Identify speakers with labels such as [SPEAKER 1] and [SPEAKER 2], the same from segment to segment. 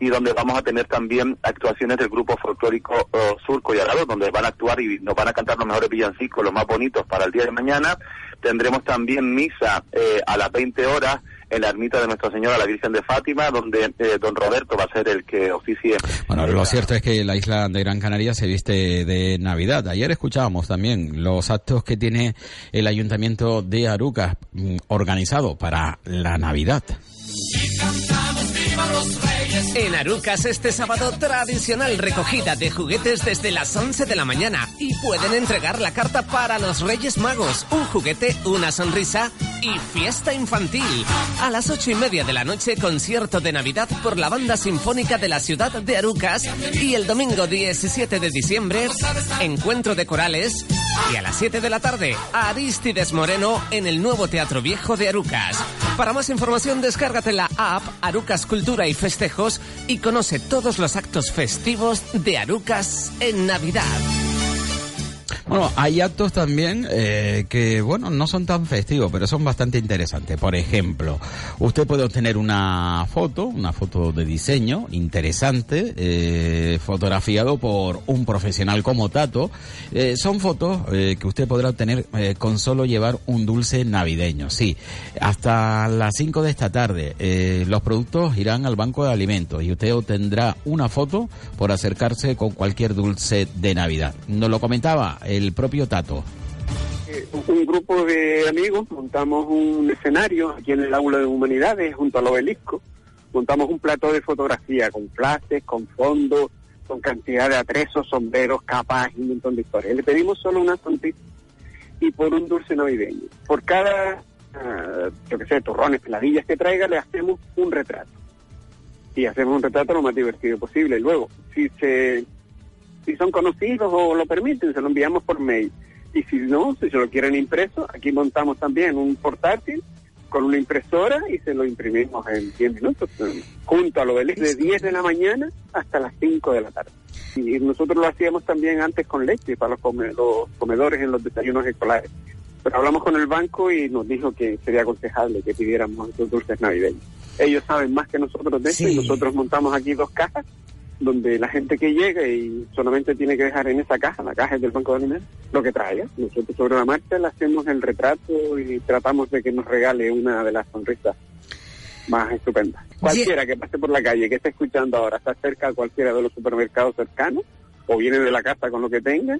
[SPEAKER 1] Y donde vamos a tener también actuaciones del grupo folclórico uh, Surco y Arado, donde van a actuar y nos van a cantar los mejores villancicos, los más bonitos para el día de mañana. Tendremos también misa eh, a las 20 horas en la ermita de Nuestra Señora la Virgen de Fátima, donde eh, don Roberto va a ser el que oficie.
[SPEAKER 2] Bueno, lo cierto es que la isla de Gran Canaria se viste de Navidad. Ayer escuchábamos también los actos que tiene el Ayuntamiento de Arucas mm, organizado para la Navidad.
[SPEAKER 3] En Arucas este sábado tradicional recogida de juguetes desde las 11 de la mañana. Y pueden entregar la carta para los Reyes Magos, un juguete, una sonrisa y fiesta infantil. A las ocho y media de la noche concierto de Navidad por la banda sinfónica de la ciudad de Arucas. Y el domingo 17 de diciembre encuentro de corales. Y a las 7 de la tarde Aristides Moreno en el nuevo Teatro Viejo de Arucas. Para más información descárgate la app Arucas Cultura y Y conoce todos los actos festivos de Arucas en Navidad.
[SPEAKER 2] Bueno, hay actos también eh, que, bueno, no son tan festivos, pero son bastante interesantes. Por ejemplo, usted puede obtener una foto, una foto de diseño interesante, eh, fotografiado por un profesional como Tato. Eh, son fotos eh, que usted podrá obtener con solo llevar un dulce navideño. Sí, hasta las 5 de esta tarde los productos irán al banco de alimentos y usted obtendrá una foto por acercarse con cualquier dulce de Navidad. Nos lo comentaba el propio Tato.
[SPEAKER 4] Eh, un grupo de amigos montamos un escenario aquí en el aula de humanidades junto al obelisco. Montamos un plato de fotografía con flashes, con fondos, con cantidad de atresos, sombreros, capas y un montón de historias. Le pedimos solo una sonrisa y por un dulce navideño. Por cada, ah, yo qué sé, turrones, peladillas que traiga, le hacemos un retrato. Y hacemos un retrato lo más divertido posible. Luego, si se si son conocidos o lo permiten, se lo enviamos por mail. Y si no, si se lo quieren impreso, aquí montamos también un portátil con una impresora y se lo imprimimos en 10 minutos, junto al obelisco de 10 de la mañana hasta las 5 de la tarde. Y nosotros lo hacíamos también antes con leche para los, come- los comedores en los desayunos escolares. Pero hablamos con el banco y nos dijo que sería aconsejable que pidiéramos esos dulces navideños. Ellos saben más que nosotros de eso y nosotros montamos aquí dos cajas donde la gente que llega y solamente tiene que dejar en esa caja, la caja del Banco de Alimentos, lo que traiga. Nosotros sobre la marcha le hacemos el retrato y tratamos de que nos regale una de las sonrisas más estupendas. Cualquiera que pase por la calle, que esté escuchando ahora, está cerca a cualquiera de los supermercados cercanos, o viene de la casa con lo que tenga,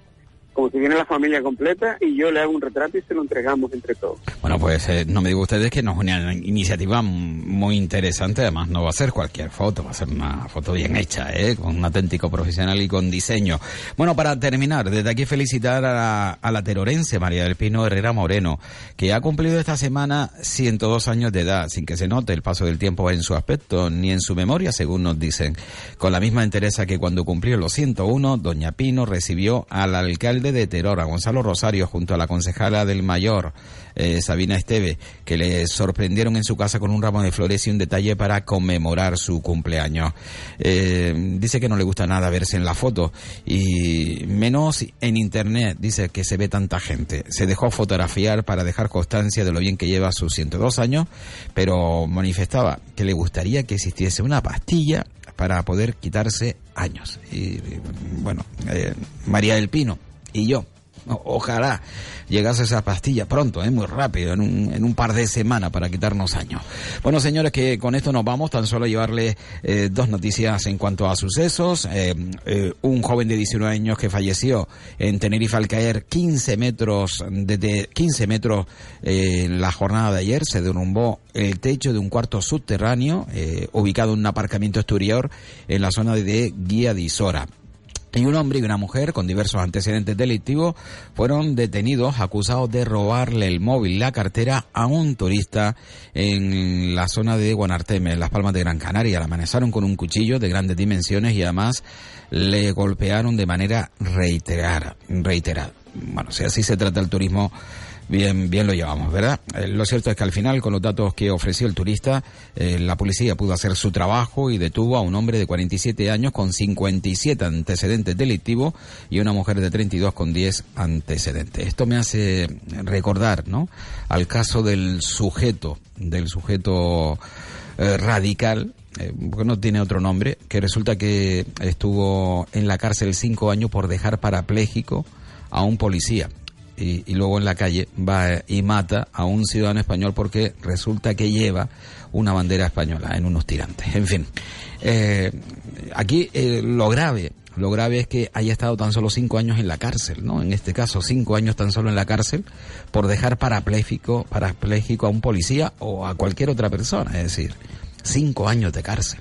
[SPEAKER 4] como si viene la familia completa, y yo le hago un retrato y se lo entregamos entre todos.
[SPEAKER 2] Bueno, pues eh, no me digo ustedes que no es una iniciativa muy interesante, además no va a ser cualquier foto, va a ser una foto bien hecha, ¿eh? con un auténtico profesional y con diseño. Bueno, para terminar, desde aquí felicitar a la, a terorense María del Pino Herrera Moreno, que ha cumplido esta semana 102 años de edad, sin que se note el paso del tiempo en su aspecto ni en su memoria, según nos dicen. Con la misma entereza que cuando cumplió los 101, doña Pino recibió al alcalde de Teror, a Gonzalo Rosario, junto a la concejala del Mayor, eh, Sabina Esteve, que le sorprendieron en su casa con un ramo de flores y un detalle para conmemorar su cumpleaños. Eh, dice que no le gusta nada verse en la foto y menos en internet, dice que se ve tanta gente. Se dejó fotografiar para dejar constancia de lo bien que lleva sus 102 años, pero manifestaba que le gustaría que existiese una pastilla para poder quitarse años. Y bueno, eh, María del Pino y yo. Ojalá llegase esa pastilla pronto, ¿eh? muy rápido, en un, en un par de semanas para quitarnos años. Bueno, señores, que con esto nos vamos. Tan solo llevarle eh, dos noticias en cuanto a sucesos. Eh, eh, un joven de 19 años que falleció en Tenerife al caer 15 metros, desde 15 metros en la jornada de ayer. Se derrumbó el techo de un cuarto subterráneo ubicado en un aparcamiento exterior en la zona de Guía de Isora. Y un hombre y una mujer con diversos antecedentes delictivos fueron detenidos acusados de robarle el móvil la cartera a un turista en la zona de Guanarteme, en las Palmas de Gran Canaria. La amenazaron con un cuchillo de grandes dimensiones y además le golpearon de manera reiterada. reiterada. Bueno, si así se trata el turismo bien, bien lo llevamos, ¿verdad? Eh, lo cierto es que al final, con los datos que ofreció el turista, eh, la policía pudo hacer su trabajo y detuvo a un hombre de 47 años con 57 antecedentes delictivos y una mujer de 32 con 10 antecedentes. Esto me hace recordar, ¿no? Al caso del sujeto, del sujeto eh, radical, porque no tiene otro nombre, que resulta que estuvo en la cárcel cinco años por dejar parapléjico a un policía y, luego en la calle va y mata a un ciudadano español porque resulta que lleva una bandera española en unos tirantes. En fin, eh, aquí eh, lo grave, lo grave es que haya estado tan solo cinco años en la cárcel, ¿no? En este caso, cinco años tan solo en la cárcel por dejar parapléjico, parapléjico a un policía o a cualquier otra persona, es decir, cinco años de cárcel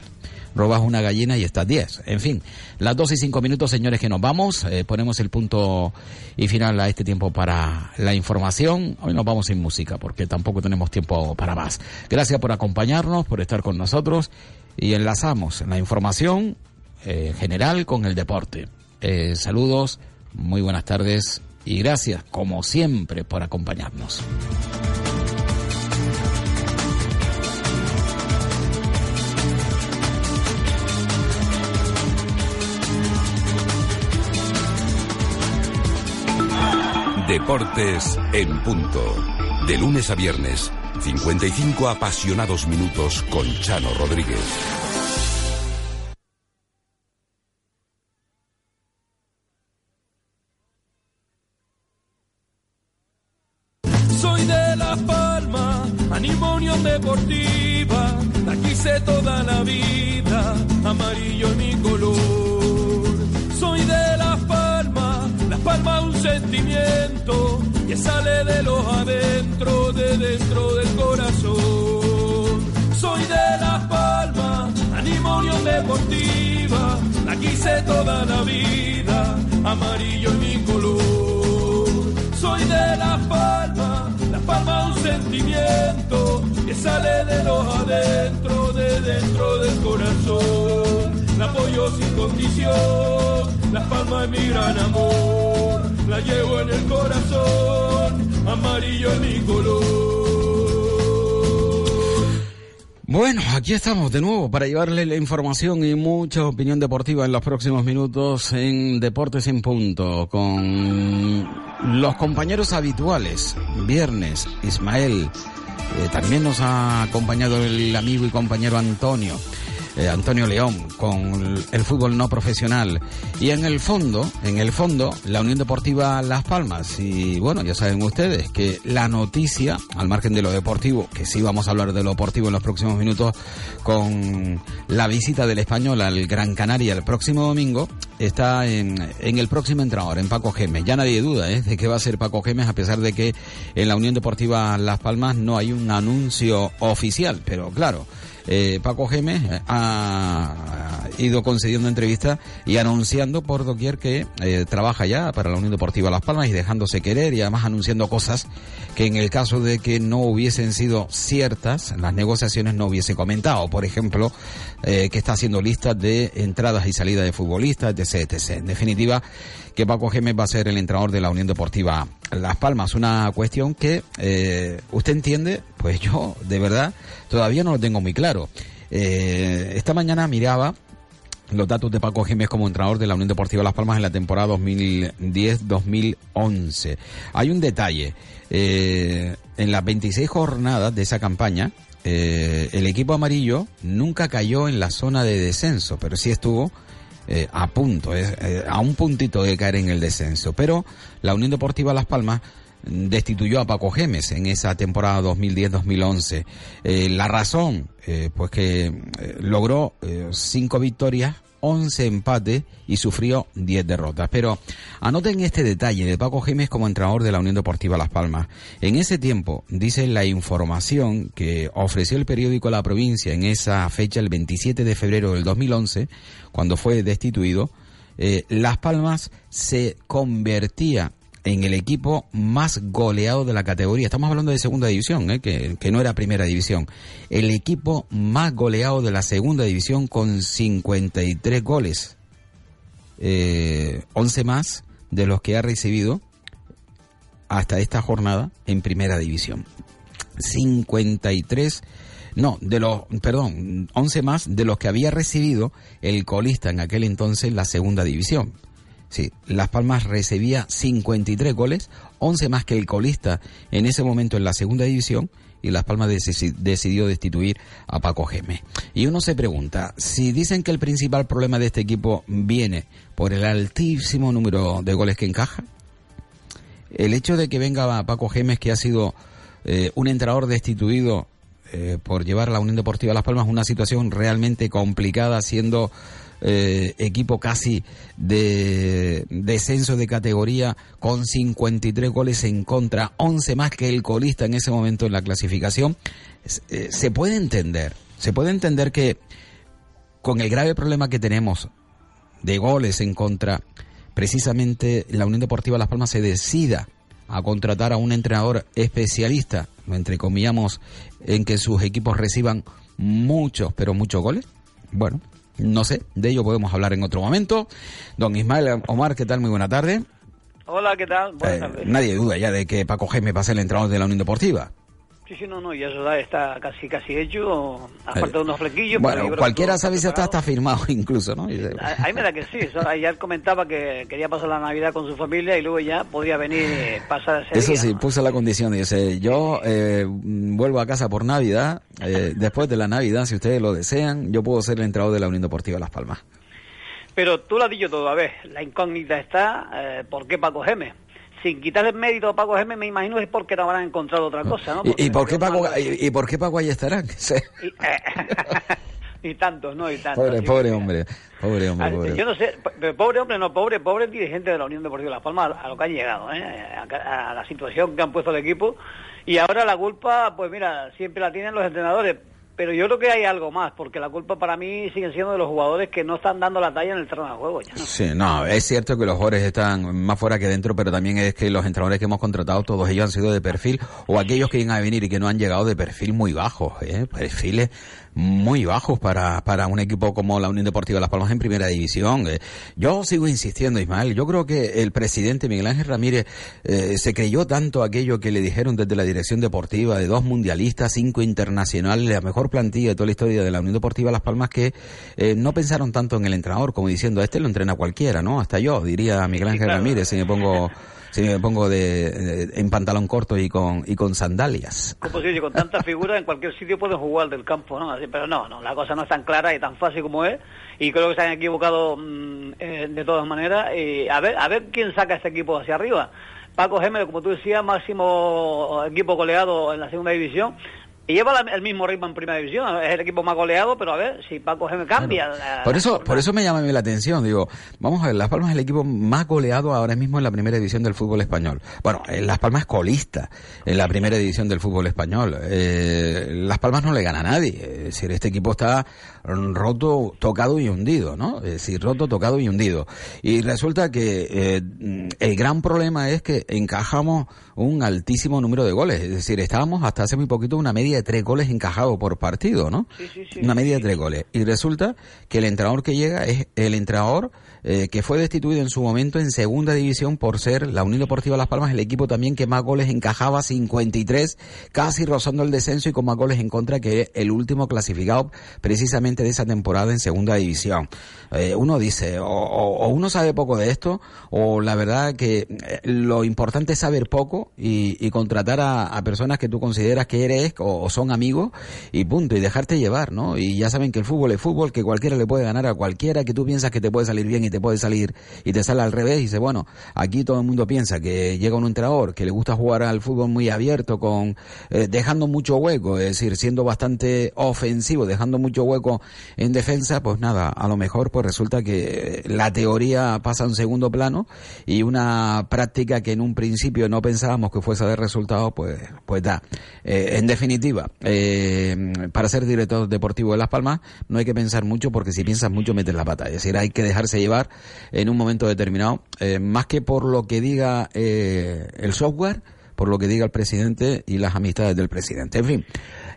[SPEAKER 2] robas una gallina y estás 10. En fin, las dos y cinco minutos, señores, que nos vamos. Eh, ponemos el punto y final a este tiempo para la información. Hoy nos vamos sin música porque tampoco tenemos tiempo para más. Gracias por acompañarnos, por estar con nosotros y enlazamos la información eh, general con el deporte. Eh, saludos, muy buenas tardes y gracias, como siempre, por acompañarnos.
[SPEAKER 5] Deportes en punto. De lunes a viernes, 55 apasionados minutos con Chano Rodríguez.
[SPEAKER 6] Soy de La Palma, animo deportiva, aquí sé toda la vida, amarillo mi palma un sentimiento que sale de los adentro, de dentro del corazón. Soy de Las Palmas, animo deportiva, la quise toda la vida, amarillo en mi color. Soy de Las Palmas, Las Palmas un sentimiento que sale de los adentro, de dentro del corazón. La apoyo sin condición la palma es mi gran amor, la llevo en el corazón, amarillo es mi color.
[SPEAKER 2] Bueno, aquí estamos de nuevo para llevarle la información y mucha opinión deportiva en los próximos minutos en Deportes en Punto con los compañeros habituales. Viernes, Ismael. Eh, también nos ha acompañado el amigo y compañero Antonio. Eh, Antonio León con el fútbol no profesional y en el fondo, en el fondo, la Unión Deportiva Las Palmas y bueno, ya saben ustedes que la noticia, al margen de lo deportivo, que sí vamos a hablar de lo deportivo en los próximos minutos con la visita del español al Gran Canaria el próximo domingo, está en, en el próximo entrenador, en Paco Gemes. Ya nadie duda ¿eh? de que va a ser Paco Gemes, a pesar de que en la Unión Deportiva Las Palmas no hay un anuncio oficial, pero claro, eh, Paco Gemes ha ido concediendo entrevistas y anunciando por doquier que eh, trabaja ya para la Unión Deportiva Las Palmas y dejándose querer y además anunciando cosas que en el caso de que no hubiesen sido ciertas, las negociaciones no hubiese comentado. Por ejemplo, eh, que está haciendo listas de entradas y salidas de futbolistas, etc, etc. En definitiva, que Paco Gemes va a ser el entrenador de la Unión Deportiva Las Palmas. Una cuestión que eh, usted entiende, pues yo de verdad todavía no lo tengo muy claro. Eh, esta mañana miraba los datos de Paco Gemes como entrenador de la Unión Deportiva Las Palmas en la temporada 2010-2011. Hay un detalle. Eh, en las 26 jornadas de esa campaña, el equipo amarillo nunca cayó en la zona de descenso, pero sí estuvo eh, a punto, eh, a un puntito de caer en el descenso. Pero la Unión Deportiva Las Palmas destituyó a Paco Gemes en esa temporada 2010-2011. Eh, la razón, pues que logró cinco victorias 11 empates y sufrió 10 derrotas. Pero anoten este detalle de Paco Gémez como entrenador de la Unión Deportiva Las Palmas. En ese tiempo, dice la información que ofreció el periódico La Provincia en esa fecha, el 27 de febrero del 2011, cuando fue destituido, eh, Las Palmas se convertía en el equipo más goleado de la categoría. Estamos hablando de segunda división, ¿eh? que, no era primera división. El equipo más goleado de la segunda división con 53 goles. Eh, 11 más de los que ha recibido hasta esta jornada en primera división. 53 no, de los, perdón, 11 más de los que había recibido el colista en aquel entonces la segunda división. Sí, Las Palmas recibía 53 goles, 11 más que el colista en ese momento en la segunda división y Las Palmas decidió destituir a Paco Geme. Y uno se pregunta, si dicen que el principal problema de este equipo viene por el altísimo número de goles que encaja, el hecho de que venga Paco Gemes, que ha sido eh, un entrenador destituido eh, por llevar a la Unión Deportiva Las Palmas una situación realmente complicada, siendo eh, equipo casi de descenso de categoría con 53 goles en contra, 11 más que el colista en ese momento en la clasificación. Eh, se puede entender, se puede entender que con el grave problema que tenemos de goles en contra, precisamente la Unión Deportiva Las Palmas se decida a contratar a un entrenador especialista, lo entrecomillamos, en que sus equipos reciban muchos, pero muchos goles? Bueno, no sé, de ello podemos hablar en otro momento. Don Ismael Omar, ¿qué tal? Muy buena tarde.
[SPEAKER 7] Hola, ¿qué tal? Buenas
[SPEAKER 2] Eh,
[SPEAKER 7] tardes.
[SPEAKER 2] nadie duda ya de que Paco Gémez va a ser el entrenador de la Unión Deportiva.
[SPEAKER 7] Sí, sí, no, no, ya eso está casi casi hecho, a
[SPEAKER 2] Eh,
[SPEAKER 7] falta de unos flequillos. pero
[SPEAKER 2] Bueno,
[SPEAKER 7] que
[SPEAKER 2] cualquiera sabe si está, está firmado incluso, ¿no?
[SPEAKER 7] A- Ahí me da que sí, eso, ayer comentaba que quería pasar la Navidad con su familia y luego ya podía venir pasar ese
[SPEAKER 2] Eso
[SPEAKER 7] día,
[SPEAKER 2] sí,
[SPEAKER 7] ¿no?
[SPEAKER 2] puso la condición, dice, yo eh, vuelvo a casa por Navidad, eh, después de la Navidad, si ustedes lo desean, yo puedo ser el entrenador de la Unión Deportiva Las Palmas.
[SPEAKER 7] Pero tú lo has dicho todo, a ver, la incógnita está, eh, ¿por qué Paco Gémez? Sin quitarle mérito a Paco Gémez, me imagino es porque te habrán encontrado otra cosa, ¿no?
[SPEAKER 2] ¿Y, y por qué Paco, y, y por qué Paco ahí estará? Que sé.
[SPEAKER 7] Y, eh, y tantos, ¿no? Y tantos.
[SPEAKER 2] Pobre, pobre
[SPEAKER 7] que-
[SPEAKER 2] hombre, pobre hombre, pobre.
[SPEAKER 7] Yo no sé, pobre hombre, no, pobre, pobre dirigente de la Unión Deportiva Las Palmas a, a lo que han llegado, ¿eh? a, a la situación que han puesto el equipo. Y ahora la culpa, pues mira, siempre la tienen los entrenadores. Pero yo creo que hay algo más, porque la culpa para mí sigue siendo de los jugadores que no están dando la talla en el terreno de juego.
[SPEAKER 2] Sí, no, es cierto que los jugadores están más fuera que dentro, pero también es que los entrenadores que hemos contratado, todos ellos han sido de perfil, o aquellos que iban a venir y que no han llegado de perfil muy bajos, ¿eh? perfiles muy bajos para, para un equipo como la Unión Deportiva Las Palmas en primera división. eh. Yo sigo insistiendo, Ismael, yo creo que el presidente Miguel Ángel Ramírez eh, se creyó tanto aquello que le dijeron desde la dirección deportiva de dos mundialistas, cinco internacionales, la mejor plantilla de toda la historia de la Unión Deportiva Las Palmas que eh, no pensaron tanto en el entrenador como diciendo, a este lo entrena cualquiera, ¿no? Hasta yo, diría Miguel Ángel
[SPEAKER 7] claro.
[SPEAKER 2] Ramírez, si me pongo si me pongo de, en pantalón corto y con y con sandalias.
[SPEAKER 7] Es posible, con tantas figuras en cualquier sitio pueden jugar del campo, ¿no? Así, pero no, no, la cosa no es tan clara y tan fácil como es. Y creo que se han equivocado mm, eh, de todas maneras. Y a ver, a ver quién saca este equipo hacia arriba. Paco Gémez, como tú decías, máximo equipo goleado en la segunda división. Y lleva la- el mismo ritmo en primera división. Es el equipo más goleado, pero a ver si Paco Gémez cambia. la-
[SPEAKER 2] Por
[SPEAKER 7] la
[SPEAKER 2] eso, por eso me llama a mí la atención. Digo, vamos a ver, Las Palmas es el equipo más goleado ahora mismo en la primera división del fútbol español. Bueno, eh, Las Palmas es colista en la primera división del fútbol español. Eh, Las Palmas no le gana a nadie. Es decir, este equipo está roto, tocado y hundido, ¿no? Es decir, roto, tocado y hundido. Y resulta que eh, el gran problema es que encajamos un altísimo número de goles. Es decir, estábamos hasta hace muy poquito una media de tres goles encajados por partido, ¿no?
[SPEAKER 7] Sí, sí, sí,
[SPEAKER 2] una media de tres goles. Y resulta que el entrenador que llega es el entrenador eh, que fue destituido en su momento en segunda división por ser la Unión Deportiva Las Palmas, el equipo también que más goles encajaba, 53, casi rozando el descenso y con más goles en contra que el último clasificado precisamente de esa temporada en segunda división. Eh, uno dice, o, o- uno sabe poco de esto, o la verdad que eh, lo importante es saber poco y, contratar a, a personas que tú consideras que eres o, o son amigos y punto, y dejarte llevar, ¿no? Y ya saben que el fútbol es fútbol, que cualquiera le puede ganar a cualquiera, que tú piensas que te puede salir bien te puede salir y te sale al revés y dice, bueno, aquí todo el mundo piensa que llega un entrenador que le gusta jugar al fútbol muy abierto, con eh, dejando mucho hueco, es decir, siendo bastante ofensivo, dejando mucho hueco en defensa, pues nada, a lo mejor pues resulta que la teoría pasa en segundo plano y una práctica que en un principio no pensábamos que fuese a dar resultado, pues, pues da. Eh, en definitiva, eh, para ser director deportivo de Las Palmas no hay que pensar mucho porque si piensas mucho metes la pata. Es decir, hay que dejarse llevar en un momento determinado, eh, más que por lo que diga el software, por lo que diga el presidente y las amistades del presidente. En fin,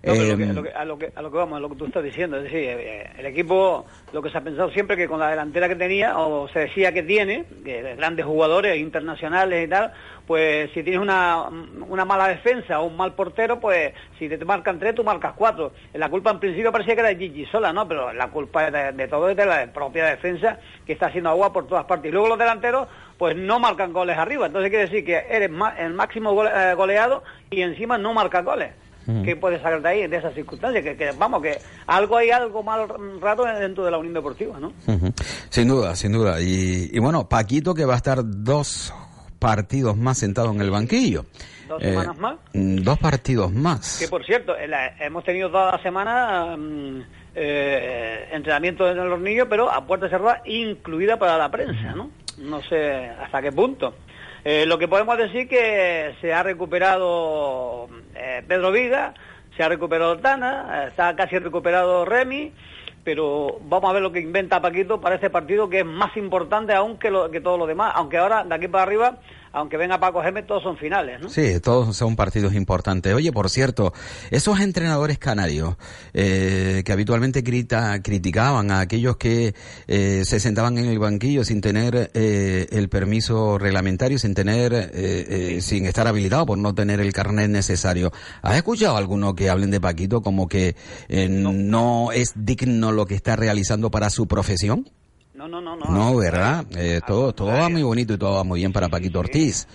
[SPEAKER 7] no, pero lo que, a, lo que, a, lo que, vamos, a lo que tú estás diciendo, es decir, eh, el equipo, lo que se ha pensado siempre que con la delantera que tenía, o se decía que tiene, que grandes jugadores internacionales y tal, pues si tienes una, una mala defensa o un mal portero, pues si te marcan tres, tú marcas cuatro. La culpa en principio parecía que era de Gigi sola, ¿no? Pero la culpa de, de todo es de la propia defensa que está haciendo agua por todas partes. Y luego los delanteros, pues no marcan goles arriba. Entonces quiere decir que eres el máximo eh, goleado y encima no marcas goles. ¿Qué puedes sacar de ahí, de esas circunstancias? Que, vamos, que algo hay algo mal rato dentro de la Unión Deportiva, ¿no?
[SPEAKER 2] Sin duda, sin duda. Y, bueno, Paquito que va a estar dos partidos más sentado en el banquillo.
[SPEAKER 7] ¿Dos semanas más?
[SPEAKER 2] Mm, dos partidos más.
[SPEAKER 7] Que por cierto, hemos tenido toda la semana eh, entrenamiento en los niños, pero a puerta cerrada, incluida para la prensa, ¿no? No sé hasta qué punto. Eh, lo que podemos decir que se ha recuperado eh, Pedro Viga, se ha recuperado Tana, está casi recuperado Remy, pero vamos a ver lo que inventa Paquito para este partido que es más importante aún que, lo, que todo lo demás, aunque ahora de aquí para arriba aunque venga Paco Gémez, todos son finales, ¿no?
[SPEAKER 2] Sí, todos son partidos importantes. Oye, por cierto, esos entrenadores canarios eh, que habitualmente criticaban a aquellos que eh, se sentaban en el banquillo sin tener eh, el permiso reglamentario, sin tener, eh, sin estar habilitado por no tener el carnet necesario. ¿Has escuchado alguno que hablen de Paquito como que no. no es digno lo que está realizando para su profesión?
[SPEAKER 7] No, no, no, no.
[SPEAKER 2] No, ¿verdad? Eh, todo, todo va muy bonito y todo va muy bien para Paquito Ortiz.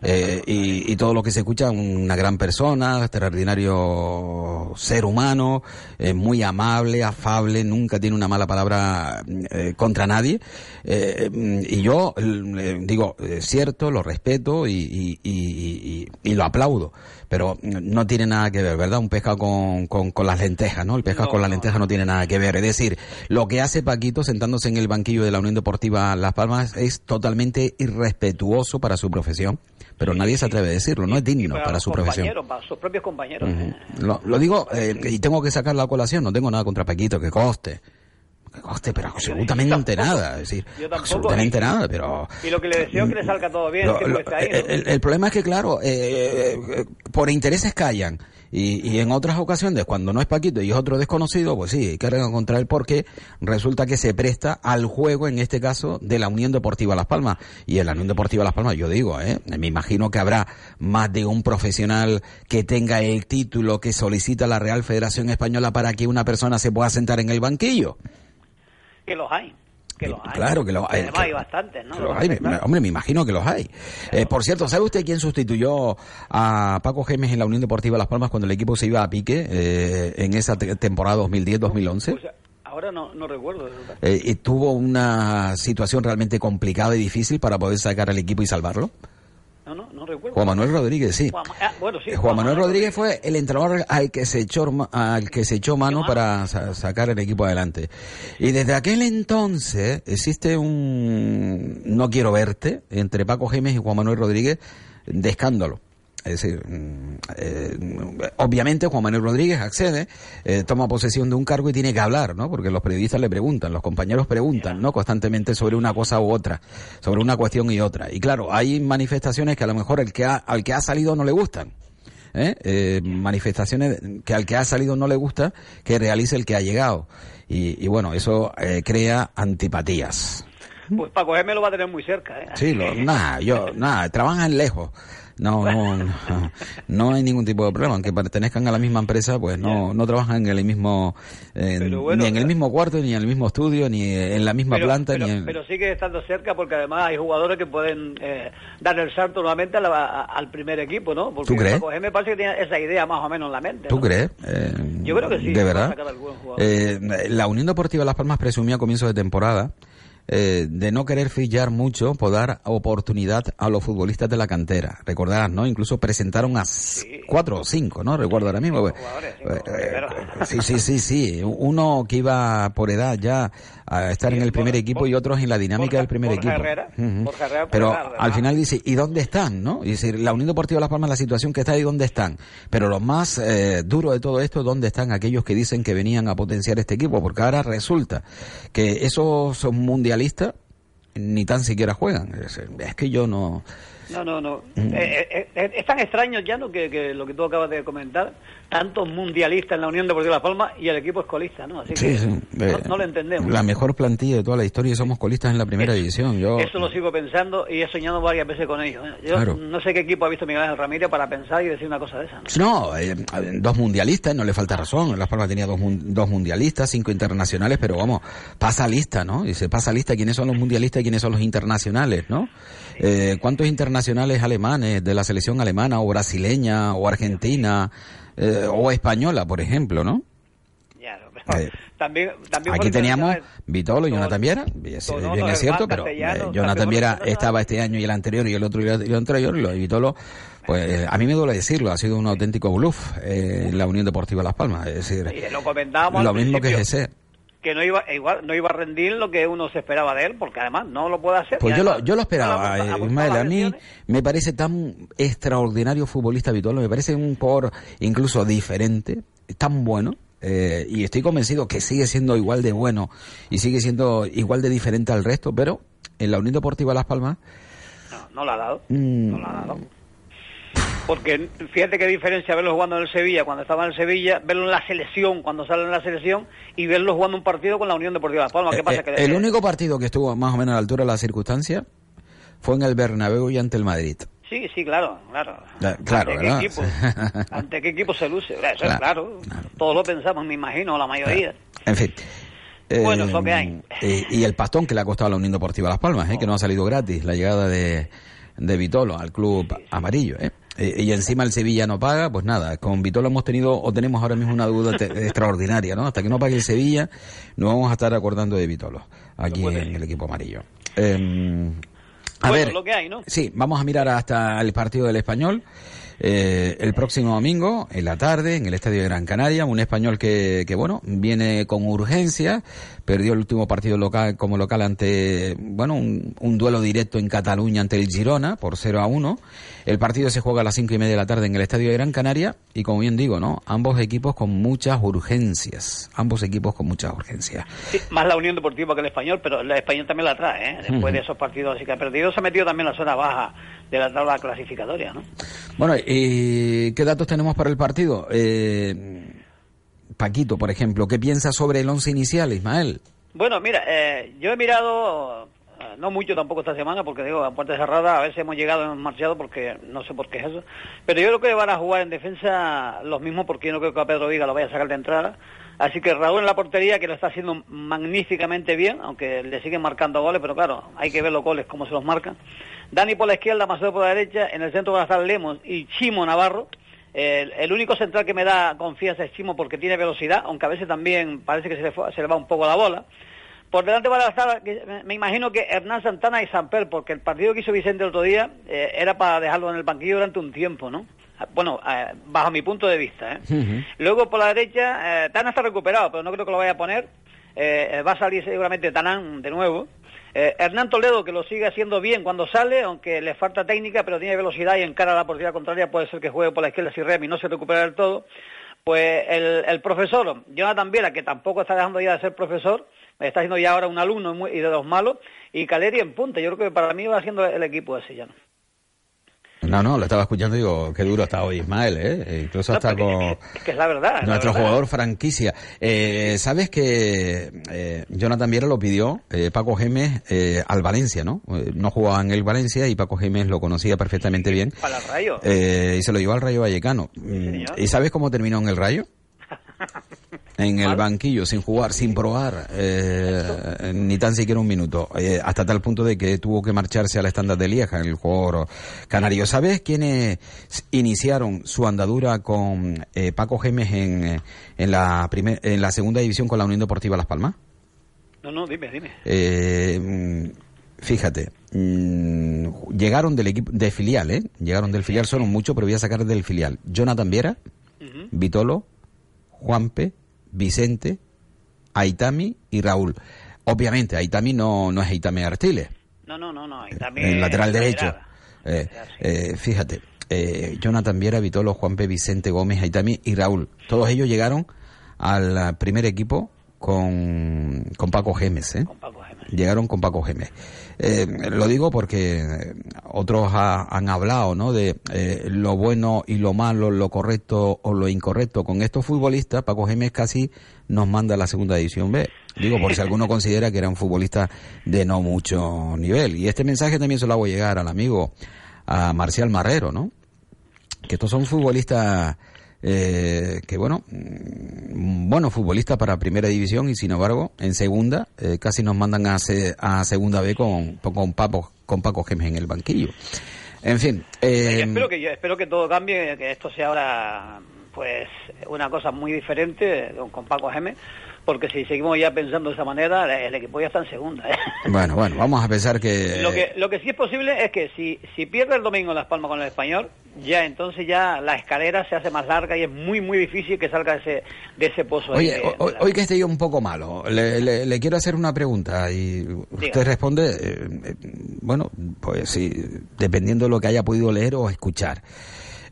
[SPEAKER 2] Eh, y, y, todo lo que se escucha, una gran persona, extraordinario ser humano, eh, muy amable, afable, nunca tiene una mala palabra contra nadie. Eh, y yo digo, cierto, lo respeto y, y, y, y lo aplaudo pero no tiene nada que ver, ¿verdad? Un pescado con, con, las lentejas, ¿no? El pescado con las lentejas no tiene nada que ver. Es decir, lo que hace Paquito sentándose en el banquillo de la Unión Deportiva Las Palmas es totalmente irrespetuoso para su profesión. Pero nadie se atreve a decirlo, no es digno para, su profesión.
[SPEAKER 7] Para sus propios compañeros.
[SPEAKER 2] lo, lo, digo, eh, y tengo que sacar la colación, no tengo nada contra Paquito, que coste coste, pero absolutamente nada. Es decir, absolutamente nada, pero...
[SPEAKER 7] Y lo que le deseo es que le salga todo bien.
[SPEAKER 2] el, problema es que, claro, eh, eh, por intereses callan. Y, y, en otras ocasiones, cuando no es Paquito y es otro desconocido, pues sí, hay que encontrar el porqué. Resulta que se presta al juego, en este caso, de la Unión Deportiva Las Palmas. Y en la Unión Deportiva Las Palmas, yo digo, ¿eh? me imagino que habrá más de un profesional que tenga el título que solicita la Real Federación Española para que una persona se pueda sentar en el banquillo
[SPEAKER 7] que los hay. Que los hay.
[SPEAKER 2] Claro que los hay.
[SPEAKER 7] hay bastantes, ¿no?
[SPEAKER 2] Los hay, hombre, me imagino que los hay. Eh, por cierto, ¿sabe usted quién sustituyó a Paco Gémez en la Unión Deportiva Las Palmas cuando el equipo se iba a pique eh, en esa temporada 2010-2011? Pues,
[SPEAKER 7] ahora no, no recuerdo.
[SPEAKER 2] Eh, y tuvo una situación realmente complicada y difícil para poder sacar al equipo y salvarlo.
[SPEAKER 7] No, no, no recuerdo.
[SPEAKER 2] Juan Manuel Rodríguez, sí. Juan,
[SPEAKER 7] ah, bueno, sí,
[SPEAKER 2] Juan, Manuel, Rodríguez fue el entrenador al que se echó, al que se echó mano para sacar el equipo adelante. Y desde aquel entonces existe un no quiero verte entre Paco Gémez y Juan Manuel Rodríguez de escándalo. Es decir, mm, eh, obviamente Juan Manuel Rodríguez accede, eh, toma posesión de un cargo y tiene que hablar, ¿no? Porque los periodistas le preguntan, los compañeros preguntan, ¿no? Constantemente sobre una cosa u otra, sobre una cuestión y otra. Y claro, hay manifestaciones que a lo mejor el que ha, al que ha salido no le gustan. ¿eh? eh manifestaciones que al que ha salido no le gusta que realice el que ha llegado. Y, y bueno, eso crea antipatías.
[SPEAKER 7] Pues Paco me lo va a tener muy cerca. ¿eh?
[SPEAKER 2] Sí, nada, yo, nada, trabajan lejos. No, no, no, hay ningún tipo de problema. Aunque pertenezcan a la misma empresa, pues no, no trabajan en el mismo, ni en el mismo cuarto, ni en el mismo estudio, ni en la misma planta.
[SPEAKER 7] Pero,
[SPEAKER 2] ni
[SPEAKER 7] pero sigue estando cerca porque además hay jugadores que pueden eh, dar el salto nuevamente al primer equipo, ¿no? Porque
[SPEAKER 2] ¿Tú crees?
[SPEAKER 7] me parece que tiene esa idea más o menos en la mente.
[SPEAKER 2] ¿Tú crees?
[SPEAKER 7] Eh, Yo creo que sí.
[SPEAKER 2] De verdad. Eh, la Unión Deportiva Las Palmas presumía a comienzo de temporada eh, de no querer fichar mucho por dar oportunidad a los futbolistas de la cantera. Recordarás, ¿no? Incluso presentaron a cuatro o cinco, ¿no? Recuerdo ahora mismo. sí, sí, sí, sí. Uno que iba por edad ya a estar en el primer equipo y otros en la dinámica del primer equipo. Pero al final dice, ¿y dónde están? ¿no? Y decir, la Unión Deportiva Las Palmas, la situación que está y dónde están. Pero lo más eh, duro de todo esto, ¿dónde están aquellos que dicen que venían a potenciar este equipo? Porque ahora resulta que esos mundialistas ni tan siquiera juegan. Es, que yo no...
[SPEAKER 7] No, no, no. Mm. Eh, eh, es tan extraño ya ¿no? que, lo que tú acabas de comentar, tantos mundialistas en la Unión Deportiva Las Palmas y el equipo es colista, ¿no? Así que no, lo entendemos.
[SPEAKER 2] La mejor plantilla de toda la historia y somos colistas en la primera división. Yo...
[SPEAKER 7] Eso lo sigo pensando y he soñado varias veces con ellos. ¿eh? Yo no sé qué equipo ha visto Miguel Ángel Ramírez para pensar y decir una cosa de esa.
[SPEAKER 2] No, eh, dos mundialistas, no le falta razón. Las Palmas tenía dos, dos mundialistas, cinco internacionales, pero vamos, pasa lista, ¿no? Dice, pasa lista quiénes son los mundialistas y quiénes son los internacionales, ¿no? Eh, ¿Cuántos internacionales alemanes de la selección alemana o brasileña o argentina? Eh, o española, por ejemplo, ¿no?
[SPEAKER 7] Eh, también, también
[SPEAKER 2] aquí teníamos Vitolo y Jonathan Viera, bien es cierto, pero eh, Jonathan Viera estaba este año y el anterior y el otro y el anterior, y lo de Vitolo, pues a mí me duele decirlo, ha sido un auténtico bluff en la Unión Deportiva Las Palmas, es decir,
[SPEAKER 7] lo,
[SPEAKER 2] lo mismo que ese
[SPEAKER 7] que no iba igual no iba a rendir lo que uno se esperaba de él porque además no lo puede hacer.
[SPEAKER 2] Pues yo lo, yo lo esperaba Ismael. A mí me parece tan extraordinario futbolista habitual me parece un por incluso diferente tan bueno eh, y estoy convencido que sigue siendo igual de bueno y sigue siendo igual de diferente al resto pero en la Unión Deportiva Las Palmas
[SPEAKER 7] no, no la ha dado. Mm. no la ha dado porque fíjate qué diferencia verlo jugando en el Sevilla cuando estaba en el Sevilla, verlo en la selección cuando sale en la selección y verlo jugando un partido con la Unión Deportiva Las Palmas. ¿Qué pasa?
[SPEAKER 2] Eh, el único partido que estuvo más o menos a la altura de la circunstancia fue en el Bernabéu y ante el Madrid.
[SPEAKER 7] Sí, sí, claro, claro.
[SPEAKER 2] claro,
[SPEAKER 7] ¿Ante qué, equipo, ¿Ante qué equipo se luce? Eso claro, es claro. Todos lo pensamos, me imagino, la mayoría.
[SPEAKER 2] En fin.
[SPEAKER 7] Bueno, es lo que hay.
[SPEAKER 2] Eh, y, el pastón que le ha costado a la Unión Deportiva Las Palmas, eh, que no ha salido gratis, la llegada de, de Vitolo al club amarillo. ¿eh? Eh, y encima el Sevilla no paga, pues nada, con Vitolo hemos tenido o tenemos ahora mismo una duda extraordinaria, ¿no? Hasta que no pague el Sevilla, no vamos a estar acordando de Vitolo aquí en el equipo amarillo.
[SPEAKER 7] Eh, a ver, lo que hay, ¿no?
[SPEAKER 2] Sí, vamos a mirar hasta el partido del Español. Eh, el próximo domingo, en la tarde, en el Estadio de Gran Canaria, un español que, que, bueno, viene con urgencia, perdió el último partido local como local ante, bueno, un, un duelo directo en Cataluña ante el Girona por 0 a 1. El partido se juega a las cinco y media de la tarde en el Estadio de Gran Canaria y como bien digo, ¿no? Ambos equipos con muchas urgencias, ambos equipos con muchas urgencias.
[SPEAKER 7] más la Unión Deportiva que el Español, pero el Español también la trae, ¿eh? Después de esos partidos así que ha perdido, se ha metido también en la zona baja de la tabla clasificatoria, ¿no?
[SPEAKER 2] Bueno, ¿y qué datos tenemos para el partido? Eh, Paquito, por ejemplo, ¿qué piensa sobre el once inicial, Ismael?
[SPEAKER 7] Bueno, mira, eh, yo he mirado, eh, no mucho tampoco esta semana, porque digo, a puerta cerrada a veces hemos llegado hemos marchado porque no sé por qué es eso, pero yo creo que van a jugar en defensa los mismos porque yo no creo que a Pedro Viga lo vaya a sacar de entrada. Así que Raúl en la portería, que lo está haciendo magníficamente bien, aunque le siguen marcando goles, pero claro, hay que ver los goles, cómo se los marcan. Dani por la izquierda, Maceo por la derecha, en el centro van a estar Lemos y Chimo Navarro. El, único central que me da confianza es Chimo porque tiene velocidad, aunque a veces también parece que se le, se le va un poco la bola. Por delante van a estar, me imagino que Hernán Santana y Samper, porque el partido que hizo Vicente el otro día eh, era para dejarlo en el banquillo durante un tiempo, ¿no? Bueno, eh, bajo mi punto de vista. ¿eh? Luego por la derecha, Tana está recuperado, pero no creo que lo vaya a poner. va a salir seguramente Tanán de nuevo. Eh, Hernán Toledo, que lo sigue haciendo bien cuando sale, aunque le falta técnica, pero tiene velocidad y encara la portería contraria, puede ser que juegue por la izquierda si Remy no se recupera del todo. Pues el, profesor, Jonathan Viera, que tampoco está dejando ya de ser profesor, está siendo ya ahora un alumno y de los malos, y Caleri en punta. Yo creo que para mí va siendo el equipo ese ya. No,
[SPEAKER 2] no, lo estaba escuchando y digo, qué duro está hoy Ismael, ¿eh? E incluso hasta con...
[SPEAKER 7] que es la verdad.
[SPEAKER 2] Nuestro jugador franquicia. Eh, Sabes que eh, Jonathan Viera lo pidió eh, Paco Gemes eh, al Valencia, ¿no? Eh, no jugaba en el Valencia y Paco Gemes lo conocía perfectamente bien.
[SPEAKER 7] Para el Rayo.
[SPEAKER 2] y se lo llevó al Rayo Vallecano. ¿Y sabes cómo terminó en el Rayo? en el banquillo, sin jugar, sin probar, eh, ni tan siquiera un minuto, eh, hasta tal punto de que tuvo que marcharse al estándar de Lieja, el jugador canario. ¿Sabes quiénes iniciaron su andadura con eh, Paco Gemes en, en, la primer, en la segunda división con la Unión Deportiva Las Palmas?
[SPEAKER 7] No, no, dime, dime.
[SPEAKER 2] Eh, mm, fíjate, mm, llegaron del equipo de filial, ¿eh? Llegaron del filial, son muchos, pero voy a sacar del filial. Jonathan Viera. Vitolo, Juanpe, Vicente, Aitami y Raúl. Obviamente, Aitami no, no es Aitami Artiles,
[SPEAKER 7] No, no, no, no. También
[SPEAKER 2] el lateral derecho. Eh, eh, fíjate, eh, Jonathan Viera, Vitolo, Juanpe, Vicente Gómez, Aitami y Raúl. Todos ellos llegaron al primer equipo con, con Paco Gemes, ¿eh? Llegaron con Paco Gemes. Eh, lo digo porque eh, otros ha- han hablado, ¿no? De eh, lo bueno y lo malo, lo correcto o lo incorrecto. Con estos futbolistas, Paco Gemes casi nos manda a la segunda división B. Digo, por si alguno considera que era un futbolista de no mucho nivel. Y este mensaje también se lo hago llegar al amigo, a Marcial Marrero, ¿no? Que estos son futbolistas eh, que, bueno, mm, buenos futbolistas para primera división y sin embargo, en segunda, eh, casi nos mandan a, se- a segunda B con, con, Paco, con Paco Gemes en el banquillo. En fin. eh,
[SPEAKER 7] espero que yo espero que todo cambie, que esto sea ahora pues una cosa muy diferente con, Paco Gémez, porque si seguimos ya pensando de esa manera, el equipo ya está en segunda. ¿eh?
[SPEAKER 2] Bueno, bueno, vamos a pensar que...
[SPEAKER 7] Lo que lo que sí es posible es que si si pierde el domingo Las Palmas con el Español, ya entonces ya la escalera se hace más larga y es muy muy difícil que salga de ese de ese pozo.
[SPEAKER 2] Oye, hoy, hoy que estoy yo un poco malo, le, le- le quiero hacer una pregunta y usted responde, eh, eh, bueno, pues sí, dependiendo de lo que haya podido leer o escuchar.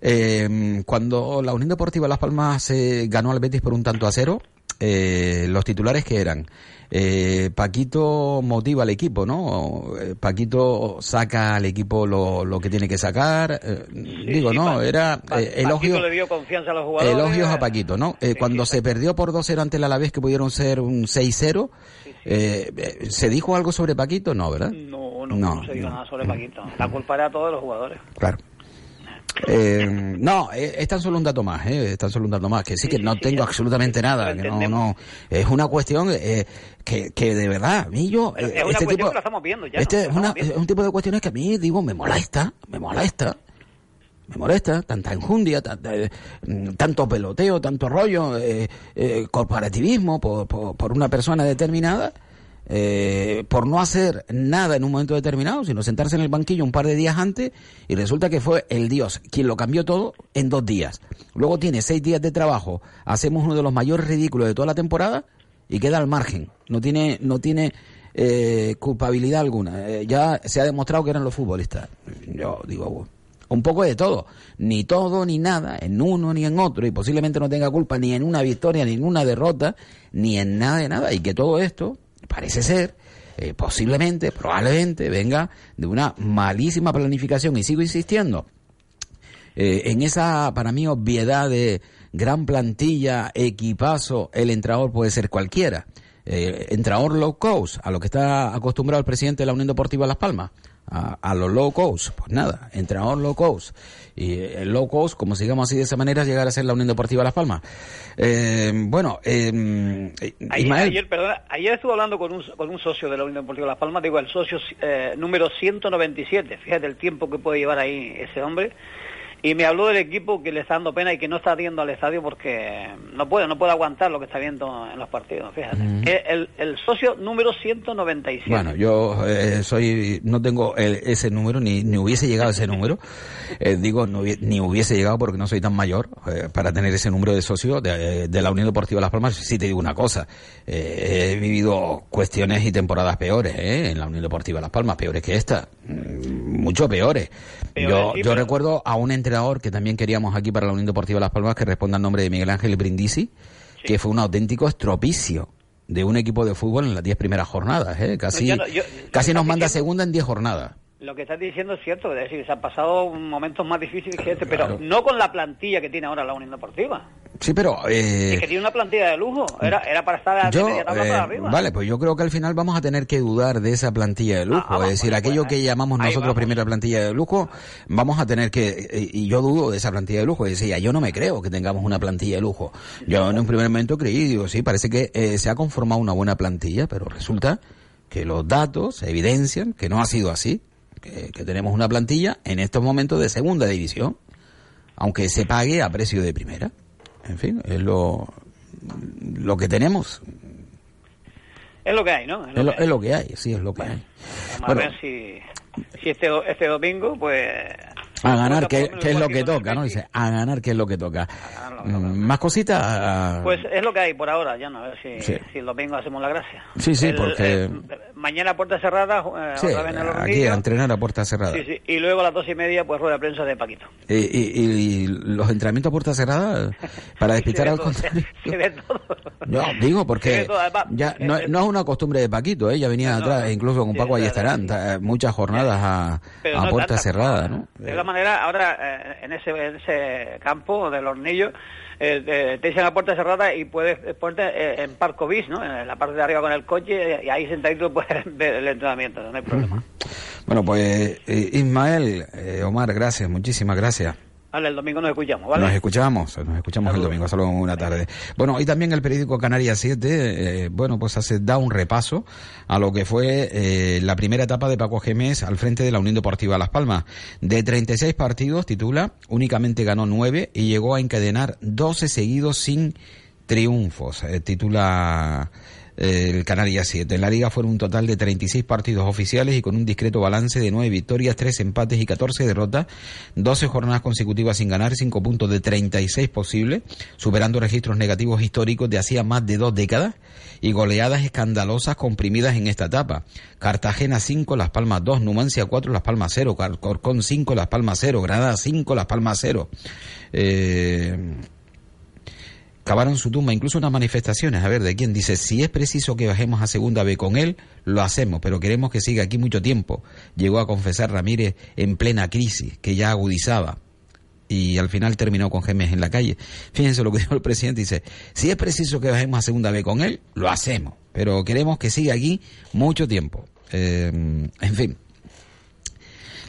[SPEAKER 2] Eh, cuando la Unión Deportiva Las Palmas eh, ganó al Betis por un tanto a cero, eh, los titulares que eran eh, Paquito motiva al equipo, ¿no? Eh, Paquito saca al equipo lo, lo que tiene que sacar, eh, digo,
[SPEAKER 7] sí,
[SPEAKER 2] ¿no?
[SPEAKER 7] Pa-
[SPEAKER 2] Era
[SPEAKER 7] Pa-
[SPEAKER 2] eh, elogio.
[SPEAKER 7] Paquito le dio confianza a los jugadores.
[SPEAKER 2] Elogios a Paquito, ¿no? Cuando se perdió por 2-0 ante el Alavés, que pudieron ser un 6-0, eh, eh, ¿se dijo algo sobre Paquito? No, ¿verdad?
[SPEAKER 7] No, no,
[SPEAKER 2] No,
[SPEAKER 7] no, se dijo nada sobre Paquito. La culpa era a todos los jugadores.
[SPEAKER 2] Claro. Eh, no, eh, es tan solo un dato más, eh, es tan solo un dato más, que sí, que no tengo absolutamente nada, que no, no, es una cuestión eh, que, que de verdad, a mí yo, eh,
[SPEAKER 7] es una
[SPEAKER 2] este tipo,
[SPEAKER 7] que la estamos viendo ya.
[SPEAKER 2] este un tipo de cuestiones que a mí, digo, me molesta, me molesta, me molesta, tanta enjundia, tanta, eh, tanto peloteo, tanto rollo, eh, eh, corporativismo por, por, por una persona determinada, eh, por no hacer nada en un momento determinado, sino sentarse en el banquillo un par de días antes y resulta que fue el Dios quien lo cambió todo en dos días. Luego tiene seis días de trabajo, hacemos uno de los mayores ridículos de toda la temporada y queda al margen. No tiene, no tiene eh, culpabilidad alguna. Eh, ya se ha demostrado que eran los futbolistas. Yo digo, un poco de todo, ni todo ni nada, en uno ni en otro, y posiblemente no tenga culpa ni en una victoria, ni en una derrota, ni en nada de nada, y que todo esto parece ser, eh, posiblemente, probablemente, venga de una malísima planificación, y sigo insistiendo, eh, en esa, para mí, obviedad de gran plantilla, equipazo, el entrenador puede ser cualquiera. Eh, entrenador low cost, a lo que está acostumbrado el presidente de la Unión Deportiva Las Palmas, a, a los low cost, pues nada, entrenador low cost. Y eh, el low cost, como sigamos así de esa manera, llegar a ser la Unión Deportiva Las Palmas. Eh, bueno, eh,
[SPEAKER 7] Ayer,
[SPEAKER 2] Ismael,
[SPEAKER 7] ayer, perdona, ayer estuve hablando con un, con un socio de la Unión Deportiva Las Palmas, digo, el socio eh, número 197, fíjate el tiempo que puede llevar ahí ese hombre, y me habló del equipo que le está dando pena y que no está yendo al estadio porque no puede, no puede aguantar lo que está viendo en los partidos, fíjate. El, el socio número 197.
[SPEAKER 2] Bueno, yo eh, soy, no tengo el- ese número, ni, ni hubiese llegado a ese número. Eh, digo, no ni hubiese llegado porque no soy tan mayor eh, para tener ese número de socio de, de la Unión Deportiva Las Palmas. Sí te digo una cosa, he vivido cuestiones y temporadas peores en la Unión Deportiva Las Palmas, peores que esta, mm, mucho peores. Yo yo recuerdo a un entrenador que también queríamos aquí para la Unión Deportiva Las Palmas que responda al nombre de Miguel Ángel Brindisi, que fue un auténtico estropicio de un equipo de fútbol en las 10 primeras jornadas, ¿eh? casi,
[SPEAKER 7] yo no- yo-
[SPEAKER 2] casi nos manda segunda en 10 jornadas.
[SPEAKER 7] Lo que estás diciendo es cierto, es decir, se han pasado momentos más difíciles que este, pero no con la plantilla que tiene ahora la Unión Deportiva.
[SPEAKER 2] Sí, pero eh,
[SPEAKER 7] Es que tiene una plantilla de lujo, era, era para estar
[SPEAKER 2] yo,
[SPEAKER 7] media tabla
[SPEAKER 2] eh,
[SPEAKER 7] para arriba.
[SPEAKER 2] vale, pues yo creo que al final vamos a tener que dudar de esa plantilla de lujo, es decir, aquello que llamamos nosotros primera plantilla de lujo, vamos a tener que, eh, y yo dudo de esa plantilla de lujo, decir, yo no me creo que tengamos una plantilla de lujo. Yo en un primer momento creí, digo, sí, parece que eh, se ha conformado una buena plantilla, pero resulta que los datos evidencian que no ha sido así, que, que tenemos una plantilla en estos momentos de segunda división, aunque se pague a precio de primera. En fin, es lo, lo que tenemos.
[SPEAKER 7] Es lo que hay, ¿no?
[SPEAKER 2] Es lo, es lo que hay, sí, es lo que hay.
[SPEAKER 7] Vamos
[SPEAKER 2] Bueno.
[SPEAKER 7] a ver si, si este, este domingo, pues...
[SPEAKER 2] A ganar, que, que es lo que toca, ¿no? Dice, a ganar, que es lo que toca. Mm, Más cositas. ah,
[SPEAKER 7] Pues es lo que hay por ahora, ya no, a ver si,
[SPEAKER 2] Sí.
[SPEAKER 7] si el domingo hacemos la gracia.
[SPEAKER 2] Sí, sí,
[SPEAKER 7] El-
[SPEAKER 2] porque-
[SPEAKER 7] el- mañana puerta cerrada, eh,
[SPEAKER 2] sí,
[SPEAKER 7] otra vez en el
[SPEAKER 2] aquí a entrenar a puerta cerrada.
[SPEAKER 7] Sí, sí, y luego a las dos y media, pues rueda de prensa de Paquito.
[SPEAKER 2] Y, y- y los entrenamientos a puerta cerrada para despistar
[SPEAKER 7] Se
[SPEAKER 2] al contrario.
[SPEAKER 7] Se ve todo.
[SPEAKER 2] No, digo
[SPEAKER 7] Se
[SPEAKER 2] porque
[SPEAKER 7] ve todo, además,
[SPEAKER 2] ya no,
[SPEAKER 7] eh,
[SPEAKER 2] no es una costumbre de Paquito, ¿eh? ya venía
[SPEAKER 7] No,
[SPEAKER 2] atrás, incluso con Paco Ayestarán, muchas jornadas a, a puerta cerrada, ¿no?
[SPEAKER 7] De todas maneras, ahora eh, en, ese, en ese campo del hornillo eh, eh, te dicen a puerta cerrada y puedes eh, ponerte eh, en Parco Bis, ¿no? En la parte de arriba con el coche y ahí sentadito puedes ver el entrenamiento, no hay problema.
[SPEAKER 2] Bueno, pues Ismael, Omar, gracias, muchísimas gracias.
[SPEAKER 7] El domingo nos escuchamos, ¿vale?
[SPEAKER 2] Nos escuchamos, nos escuchamos el domingo, solo una tarde. Bueno, y también el periódico Canarias 7, eh, bueno, pues hace, da un repaso a lo que fue eh, la primera etapa de Paco Gémez al frente de la Unión Deportiva Las Palmas. De 36 partidos, titula, únicamente ganó 9 y llegó a encadenar 12 seguidos sin triunfos. Eh, titula el Canarias 7. En la liga fueron un total de 36 partidos oficiales y con un discreto balance de 9 victorias, 3 empates y 14 derrotas, 12 jornadas consecutivas sin ganar, 5 puntos de 36 posibles, superando registros negativos históricos de hacía más de dos décadas y goleadas escandalosas comprimidas en esta etapa. Cartagena 5, Las Palmas 2, Numancia 4, Las Palmas 0, Corcón 5, Las Palmas 0, Granada 5, Las Palmas 0. Eh, cavaron su tumba, incluso unas manifestaciones, a ver, de quién dice, si es preciso que bajemos a segunda B con él, lo hacemos, pero queremos que siga aquí mucho tiempo. Llegó a confesar Ramírez en plena crisis, que ya agudizaba. Y al final terminó con Gemes en la calle. Fíjense lo que dijo el presidente, dice, si es preciso que bajemos a segunda B con él, lo hacemos, pero queremos que siga aquí mucho tiempo. Eh, en fin,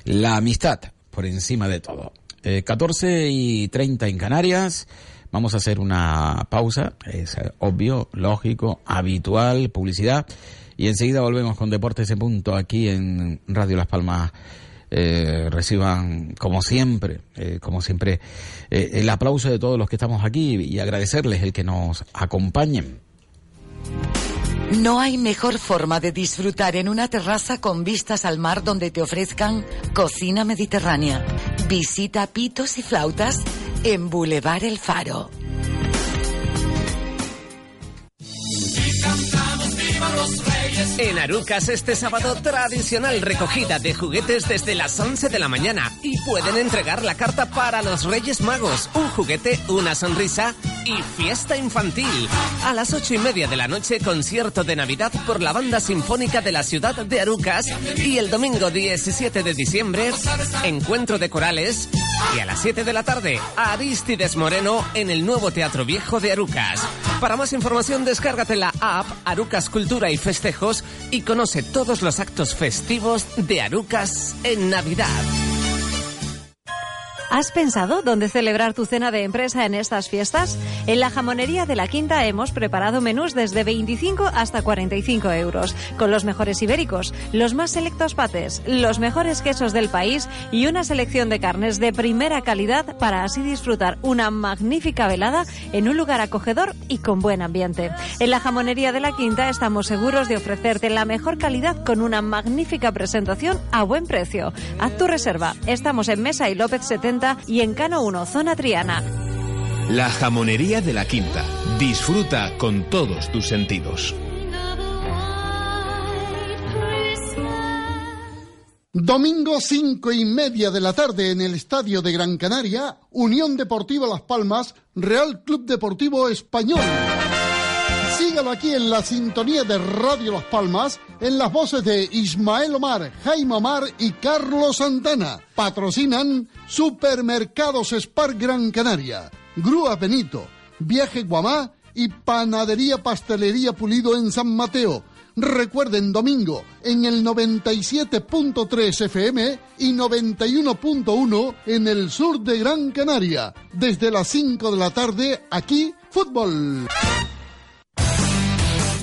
[SPEAKER 2] la amistad por encima de todo. Eh, 14 y 30 en Canarias. Vamos a hacer una pausa, es eh, obvio, lógico, habitual, publicidad. Y enseguida volvemos con Deportes en Punto aquí en Radio Las Palmas. Eh, reciban, como siempre, eh, como siempre, el aplauso de todos los que estamos aquí y agradecerles el que nos acompañen.
[SPEAKER 8] No hay mejor forma de disfrutar en una terraza con vistas al mar donde te ofrezcan cocina mediterránea. Visita Pitos y Flautas en Boulevard El Faro.
[SPEAKER 3] En Arucas este sábado tradicional recogida de juguetes desde las 11 de la mañana y pueden entregar la carta para los Reyes Magos, un juguete, una sonrisa y fiesta infantil. A las ocho y media de la noche concierto de Navidad por la Banda Sinfónica de la ciudad de Arucas y el domingo 17 de diciembre encuentro de corales y a las 7 de la tarde Aristides Moreno en el nuevo Teatro Viejo de Arucas. Para más información descárgate la app Arucas Cultura y Festejos y conoce todos los actos festivos de Arucas en Navidad.
[SPEAKER 9] ¿Has pensado dónde celebrar tu cena de empresa en estas fiestas? En la jamonería de la Quinta hemos preparado menús desde 25 hasta 45 euros, con los mejores ibéricos, los más selectos pates, los mejores quesos del país y una selección de carnes de primera calidad para así disfrutar una magnífica velada en un lugar acogedor y con buen ambiente. En la jamonería de la Quinta estamos seguros de ofrecerte la mejor calidad con una magnífica presentación a buen precio. Haz tu reserva. Estamos en Mesa y López 70 y en Cano 1, zona Triana.
[SPEAKER 10] La jamonería de la Quinta. Disfruta con todos tus sentidos.
[SPEAKER 11] Domingo cinco y media de la tarde en el Estadio de Gran Canaria, Unión Deportiva Las Palmas, Real Club Deportivo Español. Sígalo aquí en la sintonía de Radio Las Palmas, en las voces de Ismael Omar, Jaime Omar y Carlos Santana. Patrocinan Supermercados Spar Gran Canaria, Grúa Benito, Viaje Guamá y Panadería Pastelería Pulido en San Mateo. Recuerden domingo en el 97.3 FM y 91.1 en el sur de Gran Canaria. Desde las 5 de la tarde, aquí, fútbol.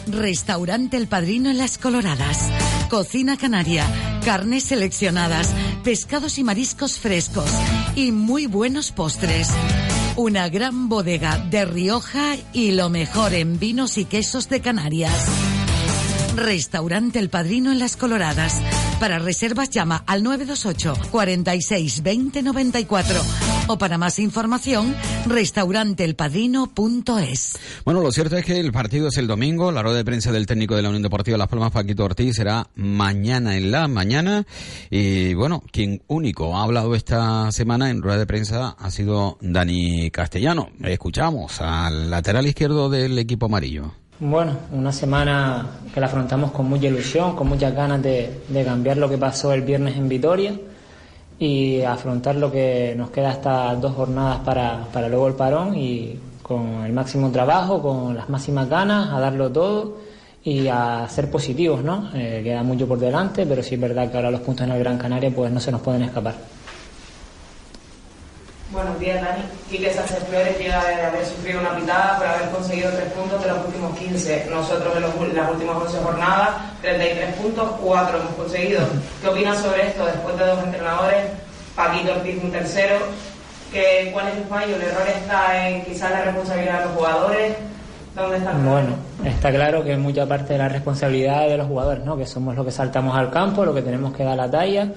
[SPEAKER 8] Restaurante El Padrino en Las Coloradas. Cocina canaria, carnes seleccionadas, pescados y mariscos frescos y muy buenos postres. Una gran bodega de Rioja y lo mejor en vinos y quesos de Canarias. Restaurante El Padrino en Las Coloradas. Para reservas llama al 928 46 20 94 o para más información restauranteelpadrino.es.
[SPEAKER 2] Bueno, lo cierto es que el partido es el domingo, la rueda de prensa del técnico de la Unión Deportiva Las Palmas, Paquito Ortiz, será mañana en la mañana y bueno, quien único ha hablado esta semana en rueda de prensa ha sido Dani Castellano. Escuchamos al lateral izquierdo del equipo amarillo.
[SPEAKER 12] Bueno, una semana que la afrontamos con mucha ilusión, con muchas ganas de, de, cambiar lo que pasó el viernes en Vitoria y afrontar lo que nos queda hasta dos jornadas para, para luego el parón y con el máximo trabajo, con las máximas ganas, a darlo todo y a ser positivos, ¿no? Eh, queda mucho por delante, pero sí es verdad que ahora los puntos en el Gran Canaria pues no se nos pueden escapar.
[SPEAKER 13] Buenos días, Dani. Quique Sánchez Flores llega de haber sufrido una pitada por haber conseguido tres puntos de los últimos 15. Nosotros en, los, las últimas 11 jornadas, 33 puntos, 4 hemos conseguido. ¿Qué opinas sobre esto después de dos entrenadores? Paquito Ortiz, un tercero. ¿Qué, ¿Cuál es el fallo? ¿El error está en quizás la responsabilidad de los jugadores? ¿Dónde está
[SPEAKER 12] Bueno, está claro que mucha parte de la responsabilidad de los jugadores, ¿no? Que somos los que saltamos al campo, lo que tenemos que dar la talla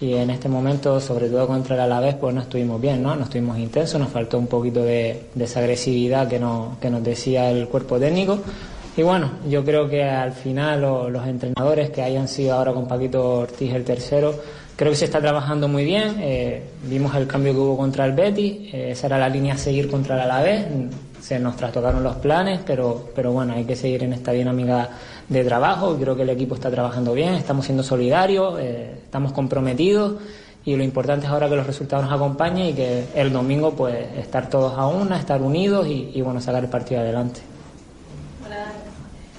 [SPEAKER 12] y en este momento, sobre todo contra el Alavés, pues no estuvimos bien, ¿no? No estuvimos intensos, nos faltó un poquito de, de agresividad que, no, que nos decía el cuerpo técnico. Y bueno, yo creo que al final lo, los entrenadores que hayan sido ahora con Paquito Ortiz el tercero, creo que se está trabajando muy bien. Eh, vimos el cambio que hubo contra el Betis, eh, esa era la línea a seguir contra el Alavés. Se nos trastocaron los planes, pero, pero bueno, hay que seguir en esta dinámica de trabajo. Creo que el equipo está trabajando bien, estamos siendo solidarios, eh, estamos comprometidos y lo importante es ahora que los resultados nos acompañen y que el domingo pues estar todos a una, estar unidos y, y bueno, sacar el partido adelante.
[SPEAKER 13] Hola.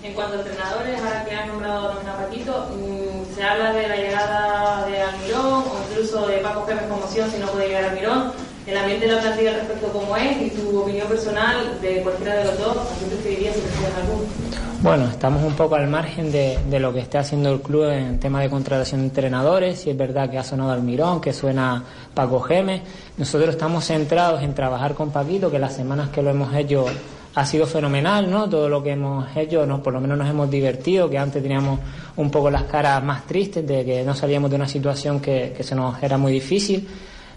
[SPEAKER 13] En cuanto a entrenadores, ahora que han nombrado a Paquito, mmm, se habla de la llegada de Almirón o incluso de Paco Gémez como opción si no puede llegar Almirón. El ambiente de la plantilla respecto cómo es y tu opinión personal de cualquiera de los dos, ¿a quién preferirías si prefieres alguno?
[SPEAKER 12] Bueno, estamos un poco al margen de, lo que esté haciendo el club en tema de contratación de entrenadores. Si es verdad que ha sonado Almirón, que suena Paco Gémez. Nosotros estamos centrados en trabajar con Paquito, que las semanas que lo hemos hecho ha sido fenomenal, ¿no? Todo lo que hemos hecho, ¿no? por lo menos nos hemos divertido, que antes teníamos un poco las caras más tristes de que no salíamos de una situación que, que se nos era muy difícil.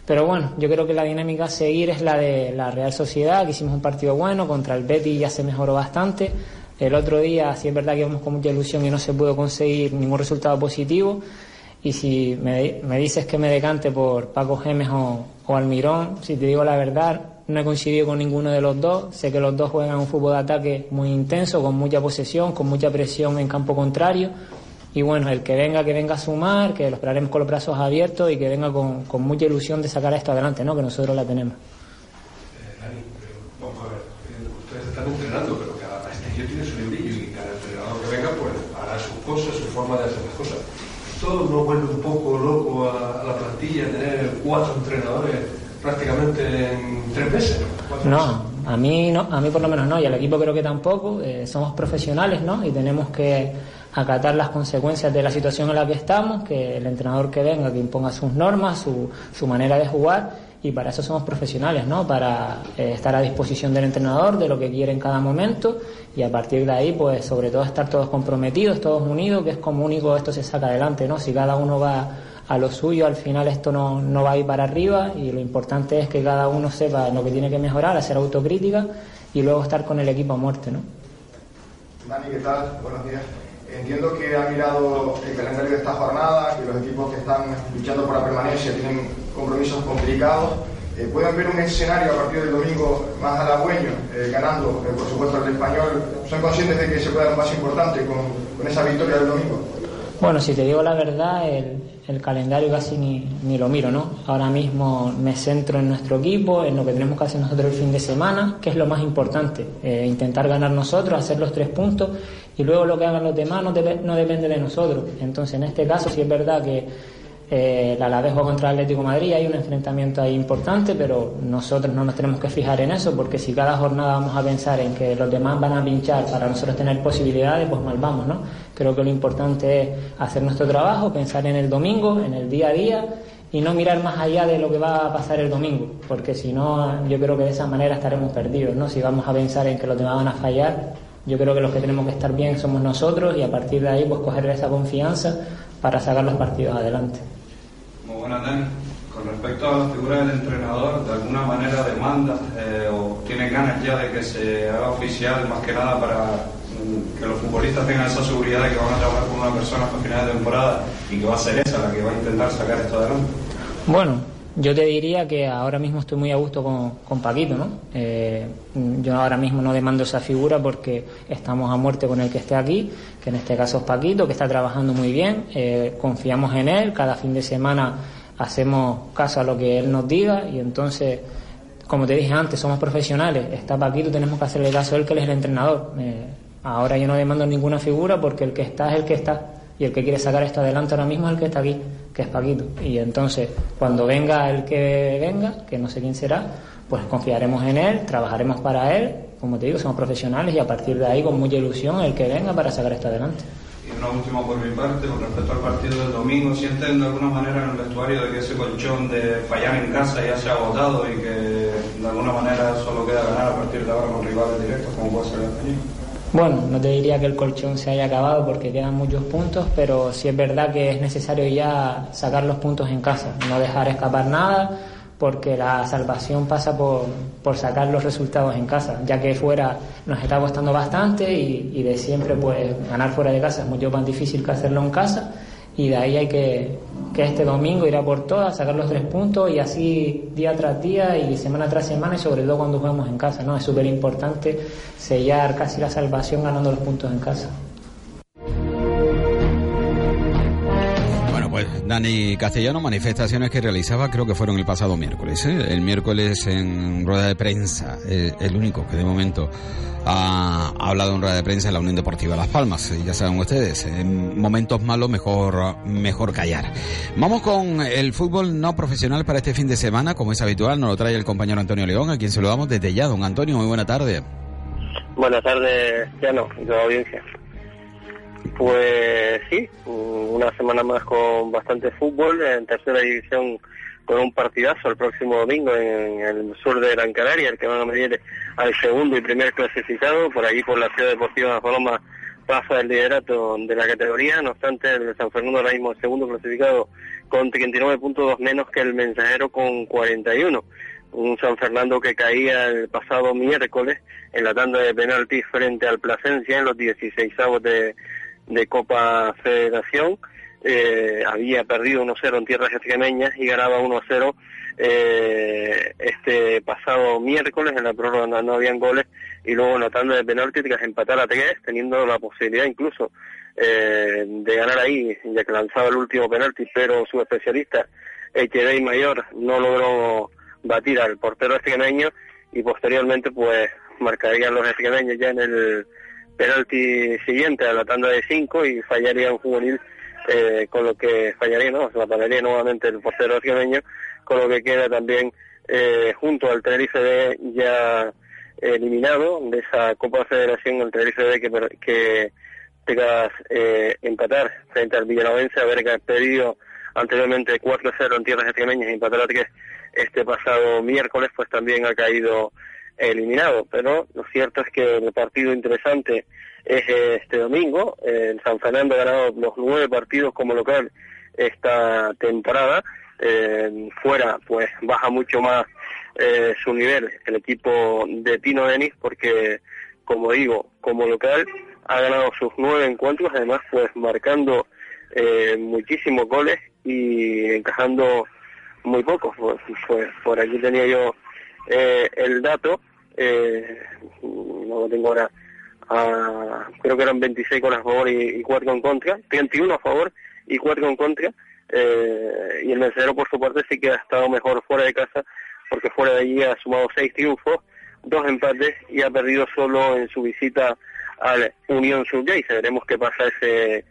[SPEAKER 12] Pero bueno, yo creo que la dinámica a seguir es la de la Real Sociedad, que hicimos un partido bueno, contra el Betis ya se mejoró bastante. El otro día sí es verdad que íbamos con mucha ilusión y no se pudo conseguir ningún resultado positivo. Y si me, dices que me decante por Paco Gémez o, Almirón, si te digo la verdad, no he coincidido con ninguno de los dos. Sé que los dos juegan un fútbol de ataque muy intenso, con mucha posesión, con mucha presión en campo contrario. Y bueno, el que venga, que venga a sumar, que lo esperaremos con los brazos abiertos y que venga con, mucha ilusión de sacar esto adelante, ¿no? Que nosotros la tenemos.
[SPEAKER 14] Eh, vamos a ver, ustedes están entrenando, pero cada prestigio tiene su librillo y cada entrenador que venga, pues hará sus cosas, su forma de hacer las cosas. ¿Esto no vuelve un poco loco a, a la plantilla tener cuatro entrenadores prácticamente en tres meses?
[SPEAKER 12] No, a mí no, a mí por lo menos no, y al equipo creo que tampoco. Eh, somos profesionales, ¿no? Y tenemos que acatar las consecuencias de la situación en la que estamos, que el entrenador que venga, que imponga sus normas, su, su manera de jugar, y para eso somos profesionales, ¿no? Para eh, estar a disposición del entrenador, de lo que quiere en cada momento, y a partir de ahí, pues sobre todo estar todos comprometidos, todos unidos, que es como único esto se saca adelante, ¿no? Si cada uno va a lo suyo, al final esto no, no va a ir para arriba, y lo importante es que cada uno sepa lo que tiene que mejorar, hacer autocrítica, y luego estar con el equipo a muerte, ¿no?
[SPEAKER 15] Dani, ¿qué tal? Buenos días. Entiendo que ha mirado el calendario de esta jornada, que los equipos que están luchando por la permanencia tienen compromisos complicados. Eh, ¿Pueden ver un escenario a partir del domingo más halagüeño, eh, ganando, eh, por supuesto, el español? ¿Son conscientes de que se puede dar un paso importante con, con, esa victoria del domingo?
[SPEAKER 12] Bueno, si te digo la verdad, el, el calendario casi ni, ni, lo miro, ¿no? Ahora mismo me centro en nuestro equipo, en lo que tenemos que hacer nosotros el fin de semana, que es lo más importante, intentar ganar nosotros, hacer los tres puntos y luego lo que hagan los demás no, no depende de nosotros. Entonces, en este caso, sí es verdad que eh, la Alavés juega contra Atlético Madrid, hay un enfrentamiento ahí importante, pero nosotros no nos tenemos que fijar en eso, porque si cada jornada vamos a pensar en que los demás van a pinchar para nosotros tener posibilidades, pues mal vamos, ¿no? Creo que lo importante es hacer nuestro trabajo, pensar en el domingo, en el día a día y no mirar más allá de lo que va a pasar el domingo, porque si no, yo creo que de esa manera estaremos perdidos, ¿no? Si vamos a pensar en que los demás van a fallar, Yo creo que los que tenemos que estar bien somos nosotros y a partir de ahí pues coger esa confianza para sacar los partidos adelante.
[SPEAKER 16] Muy buenas, Dani. Con respecto a la figura del entrenador, ¿de alguna manera demanda eh, o tiene ganas ya de que se haga oficial más que nada para mm, que los futbolistas tengan esa seguridad de que van a trabajar con una persona hasta final de temporada y que va a ser esa la que va a intentar sacar esto adelante?
[SPEAKER 12] Bueno, yo te diría que ahora mismo estoy muy a gusto con, con Paquito, ¿no? Eh, yo ahora mismo no demando esa figura porque estamos a muerte con el que esté aquí, que en este caso es Paquito, que está trabajando muy bien, eh, confiamos en él, cada fin de semana hacemos caso a lo que él nos diga y entonces, como te dije antes, somos profesionales, está Paquito, tenemos que hacerle caso a él, que él es el entrenador. Eh, ahora yo no demando ninguna figura porque el que está es el que está y el que quiere sacar esto adelante ahora mismo es el que está aquí, que es Paquito. Y entonces, cuando venga el que venga, que no sé quién será, pues confiaremos en él, trabajaremos para él, como te digo, somos profesionales y a partir de ahí, con mucha ilusión, el que venga para sacar esto adelante.
[SPEAKER 16] Y una última por mi parte, con respecto al partido del domingo, ¿sienten de alguna manera en el vestuario de que ese colchón de fallar en casa ya se ha agotado y que de alguna manera solo queda ganar a partir de ahora con rivales directos como puede ser?
[SPEAKER 12] Bueno, no te diría que el colchón se haya acabado porque quedan muchos puntos, pero sí es verdad que es necesario ya sacar los puntos en casa, no dejar escapar nada, porque la salvación pasa por, por sacar los resultados en casa, ya que fuera nos está costando bastante y, y de siempre pues ganar fuera de casa es mucho más difícil que hacerlo en casa y de ahí hay que, que este domingo ir a por todas, sacar los tres puntos y así día tras día y semana tras semana y sobre todo cuando jugamos en casa, ¿no? Es súper importante sellar casi la salvación ganando los puntos en casa.
[SPEAKER 2] Pues Dani Castellano, manifestaciones que realizaba creo que fueron el pasado miércoles. ¿eh? El miércoles en rueda de prensa, eh, el único que de momento ha hablado en rueda de prensa en la Unión Deportiva Las Palmas. Y ya saben ustedes, en momentos malos mejor, mejor callar. Vamos con el fútbol no profesional para este fin de semana, como es habitual, nos lo trae el compañero Antonio León, a quien saludamos desde ya. Don Antonio, muy buena tarde.
[SPEAKER 17] Buenas tardes, Piano, y toda la audiencia. Pues sí, una semana más con bastante fútbol en tercera división con un partidazo el próximo domingo en el sur de Gran Canaria, el que van a medir al segundo y primer clasificado, por allí por la Ciudad Deportiva de Paloma pasa el liderato de la categoría, no obstante el San Fernando ahora mismo el segundo clasificado con 39 puntos menos que el mensajero con 41. Un San Fernando que caía el pasado miércoles en la tanda de penaltis frente al Plasencia en los 16 de, de Copa Federación. Eh, había perdido 1-0 en tierras extremeñas y ganaba 1-0 eh, este pasado miércoles en la prórroga no, habían goles y luego en la de penaltis tras empatar a 3 teniendo la posibilidad incluso eh, de ganar ahí ya que lanzaba el último penalti pero su especialista Echevey Mayor no logró batir al portero extremeño y posteriormente pues marcarían los extremeños ya en el penalti siguiente a la tanda de 5 y fallaría un juvenil eh, con lo que fallaría, ¿no? La pararía nuevamente el portero argentino, con lo que queda también eh, junto al Tenerife B ya eliminado de esa Copa Federación, el Tenerife B que, que tenga eh, empatar frente al Villanovense, haber perdido anteriormente 4-0 en tierras extremeñas y empatar a 3 este pasado miércoles, pues también ha caído eliminado. Pero lo cierto es que el partido interesante es este domingo. El San Fernando ha ganado los nueve partidos como local esta temporada. Eh, fuera, pues baja mucho más eh, su nivel el equipo de Tino Denis porque, como digo, como local ha ganado sus nueve encuentros, además pues marcando eh, muchísimos goles y encajando muy pocos. Pues, pues por aquí tenía yo eh, el dato, eh, no lo tengo ahora. Creo que eran 26 con a favor y, y 4 en contra, 31 a favor y 4 en contra, eh, y el vencedor por su parte sí que ha estado mejor fuera de casa, porque fuera de allí ha sumado 6 triunfos, 2 empates y ha perdido solo en su visita al Unión Surgay. Veremos qué pasa ese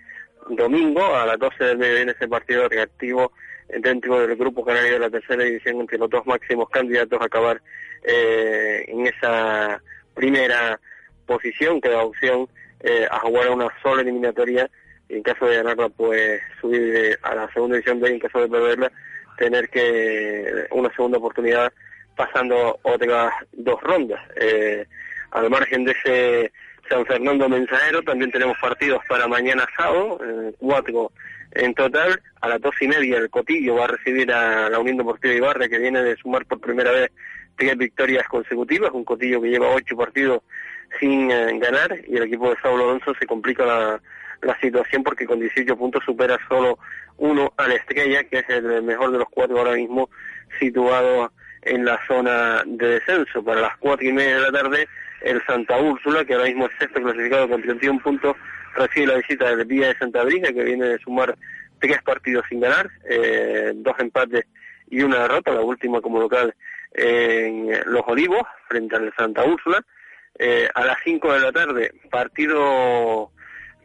[SPEAKER 17] domingo a las 12 del mediodía en ese partido reactivo dentro del grupo canario de la tercera división entre los dos máximos candidatos a acabar eh, en esa primera posición que da opción eh, a jugar una sola eliminatoria y en caso de ganarla pues subir a la segunda división B y en caso de perderla tener que una segunda oportunidad pasando otras dos rondas. Eh, al margen de ese San Fernando Mensajero, también tenemos partidos para mañana sábado, eh, cuatro en total, a las dos y media el Cotillo va a recibir a la Unión Deportiva Ibarra que viene de sumar por primera vez tres victorias consecutivas, un Cotillo que lleva ocho partidos sin eh, ganar y el equipo de Saulo Alonso se complica la, la situación porque con 18 puntos supera solo uno a la Estrella, que es el mejor de los cuatro ahora mismo situado en la zona de descenso. Para las cuatro y media de la tarde, el Santa Úrsula, que ahora mismo es sexto clasificado con 31 puntos, recibe la visita del Vía de Santa Brisa, que viene de sumar tres partidos sin ganar, eh, dos empates y una derrota, la última como local en Los Olivos, frente al Santa Úrsula. Eh, a las 5 de la tarde, partido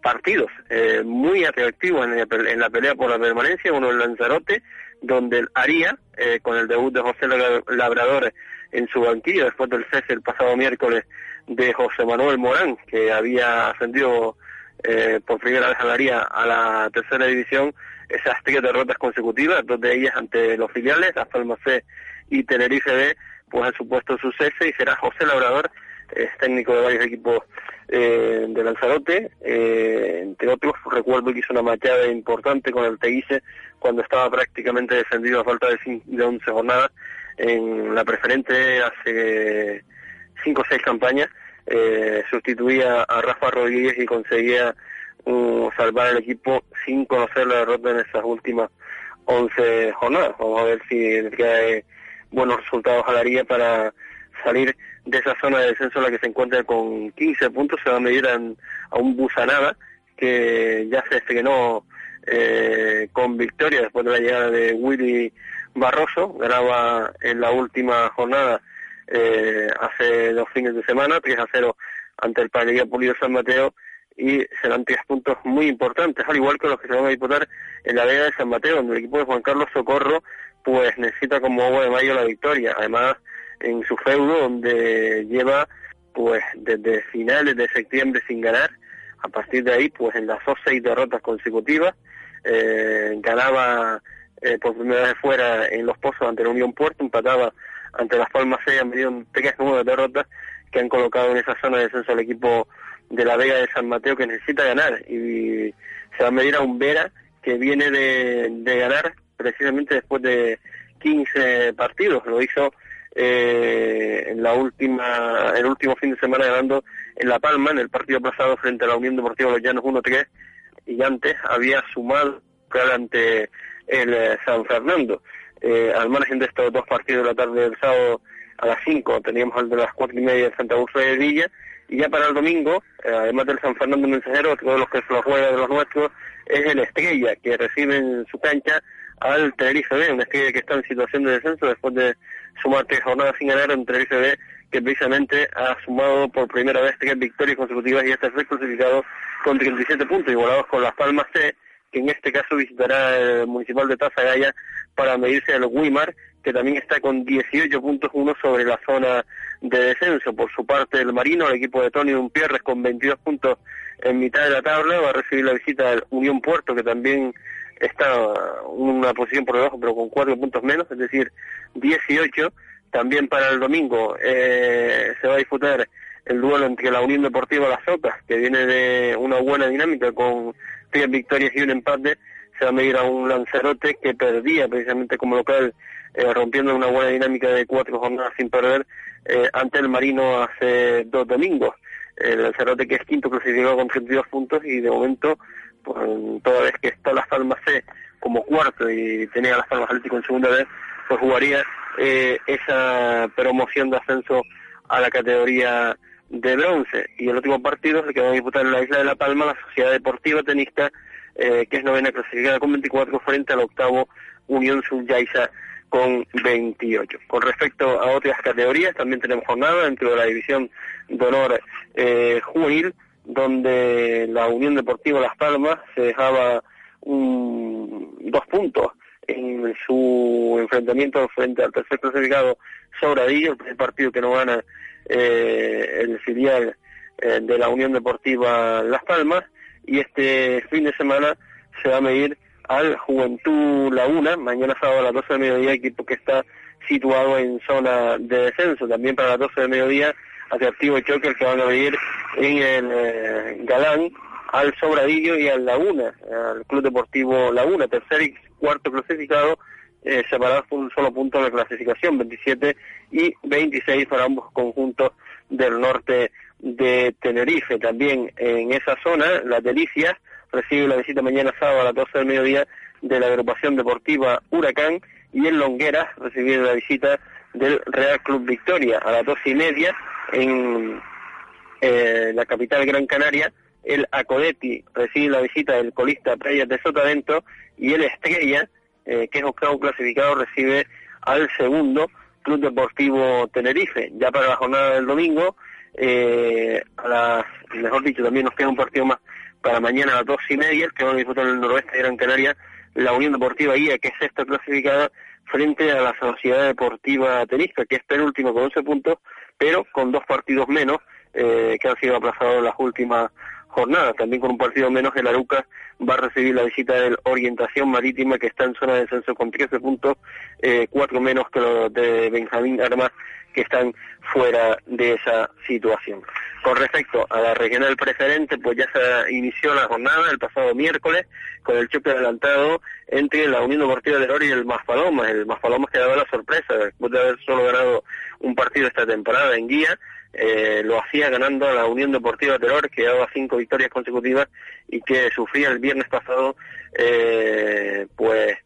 [SPEAKER 17] partidos eh, muy atractivos en, la pelea por la permanencia, uno en Lanzarote, donde el Aría, con el debut de José Labrador en su banquillo, después del cese el pasado miércoles de José Manuel Morán, que había ascendido eh, por primera vez a la a la tercera división, esas tres derrotas consecutivas, dos de ellas ante los filiales, Las Palmas C y Tenerife B, pues han supuesto su cese y será José Labrador, es técnico de varios equipos eh, de Lanzarote, eh, entre otros recuerdo que hizo una machada importante con el Teguise cuando estaba prácticamente descendido a falta de, de 11 jornadas en la preferente hace 5 o 6 campañas, eh, sustituía a Rafa Rodríguez y conseguía uh, salvar el equipo sin conocer la derrota en esas últimas 11 jornadas. Vamos a ver si hay buenos resultados a la para salir de esa zona de descenso en la que se encuentra con 15 puntos, se va a medir a, un Busanada que ya se estrenó eh, con victoria después de la llegada de Willy Barroso, ganaba en la última jornada eh, hace dos fines de semana, 3 a 0 ante el Padilla Pulido San Mateo y serán tres puntos muy importantes, al igual que los que se van a disputar en la Vega de San Mateo, donde el equipo de Juan Carlos Socorro pues necesita como agua de mayo la victoria. Además, en su feudo donde lleva pues desde finales de septiembre sin ganar a partir de ahí pues en las dos seis derrotas consecutivas eh, ganaba eh, por primera vez fuera en los pozos ante la Unión Puerto empataba ante las Palmas 6 han venido tres nuevas derrotas que han colocado en esa zona de descenso al equipo de la Vega de San Mateo que necesita ganar. Y se va a medir a un Vera que viene de, de ganar precisamente después de 15 partidos. Lo hizo eh, en la última, el último fin de semana ganando en La Palma, en el partido pasado frente a la Unión Deportiva Los Llanos 1-3, y antes había sumado ante el eh, San Fernando. Eh, al margen de estos dos partidos de la tarde del sábado a las 5, teníamos el de las cuatro y media de Santa Ursa de Villa, y ya para el domingo, eh, además del San Fernando Mensajero, todos los que se lo juega de los nuestros, es el Estrella, que recibe en su cancha al Tenerife B, una Estrella que está en situación de descenso después de sumar tres jornadas sin ganar entre el ICB, que precisamente ha sumado por primera vez tres victorias consecutivas y está clasificado con 37 puntos, igualados con Las Palmas C, que en este caso visitará el Municipal de Tazagaya para medirse al Wimar, que también está con 18 puntos uno sobre la zona de descenso. Por su parte, el Marino, el equipo de Tony Umpierres, con 22 puntos en mitad de la tabla, va a recibir la visita del Unión Puerto, que también está una posición por debajo, pero con cuatro puntos menos, es decir, 18. También para el domingo eh, se va a disputar el duelo entre la Unión Deportiva Las Ocas, que viene de una buena dinámica con tres victorias y un empate. Se va a medir a un Lanzarote que perdía precisamente como local, eh, rompiendo una buena dinámica de cuatro jornadas sin perder eh, ante el Marino hace dos domingos. El Lanzarote que es quinto clasificado con 32 puntos y de momento pues, toda vez que está Las Palmas C como cuarto y tenía Las Palmas Atlético en segunda vez, pues jugaría eh, esa promoción de ascenso a la categoría de bronce. Y el último partido es el que va a disputar en la isla de La Palma, la Sociedad Deportiva Tenista, eh, que es novena clasificada con 24 frente al octavo Unión Subyaiza con 28. Con respecto a otras categorías, también tenemos jornada dentro de la división de honor eh, juvenil, donde la Unión Deportiva Las Palmas se dejaba un, dos puntos en su enfrentamiento frente al tercer clasificado Sobradillo, el primer partido que no gana eh, el filial eh, de la Unión Deportiva Las Palmas, y este fin de semana se va a medir al Juventud Laguna, mañana sábado a las 12 del mediodía, equipo que está situado en zona de descenso. También para las 12 del mediodía atractivo choque que van a venir en el eh, Galán al Sobradillo y al Laguna, al Club Deportivo Laguna, tercer y cuarto clasificado, eh, separados por un solo punto de clasificación, 27 y 26 para ambos conjuntos del norte de Tenerife. También en esa zona, la Delicias recibe la visita mañana sábado a las 12 del mediodía de la agrupación deportiva Huracán y en Longueras recibe la visita del Real Club Victoria a las dos y media en eh, la capital Gran Canaria. El Acodeti recibe la visita del colista Playas de Sotavento y el Estrella, eh, que es octavo clasificado, recibe al segundo Club Deportivo Tenerife. Ya para la jornada del domingo, eh, a las, mejor dicho, también nos queda un partido más para mañana a las dos y media, que van a disputar en el noroeste de Gran Canaria, la Unión Deportiva IA, que es sexta clasificada, frente a la Sociedad Deportiva Tenisca, que es penúltimo con 11 puntos, pero con dos partidos menos eh, que han sido aplazados en las últimas jornadas. También con un partido menos, el Aruca va a recibir la visita del Orientación Marítima, que está en zona de descenso con 13 puntos, eh, menos que los de Benjamín Armas, que están fuera de esa situación. Con respecto a la regional preferente, pues ya se inició la jornada el pasado miércoles con el choque adelantado entre la Unión Deportiva de Oro y el Maspalomas. El Maspalomas que daba la sorpresa, después de haber solo ganado un partido esta temporada en guía, eh, lo hacía ganando a la Unión Deportiva Terror, que daba cinco victorias consecutivas y que sufría el viernes pasado, eh, pues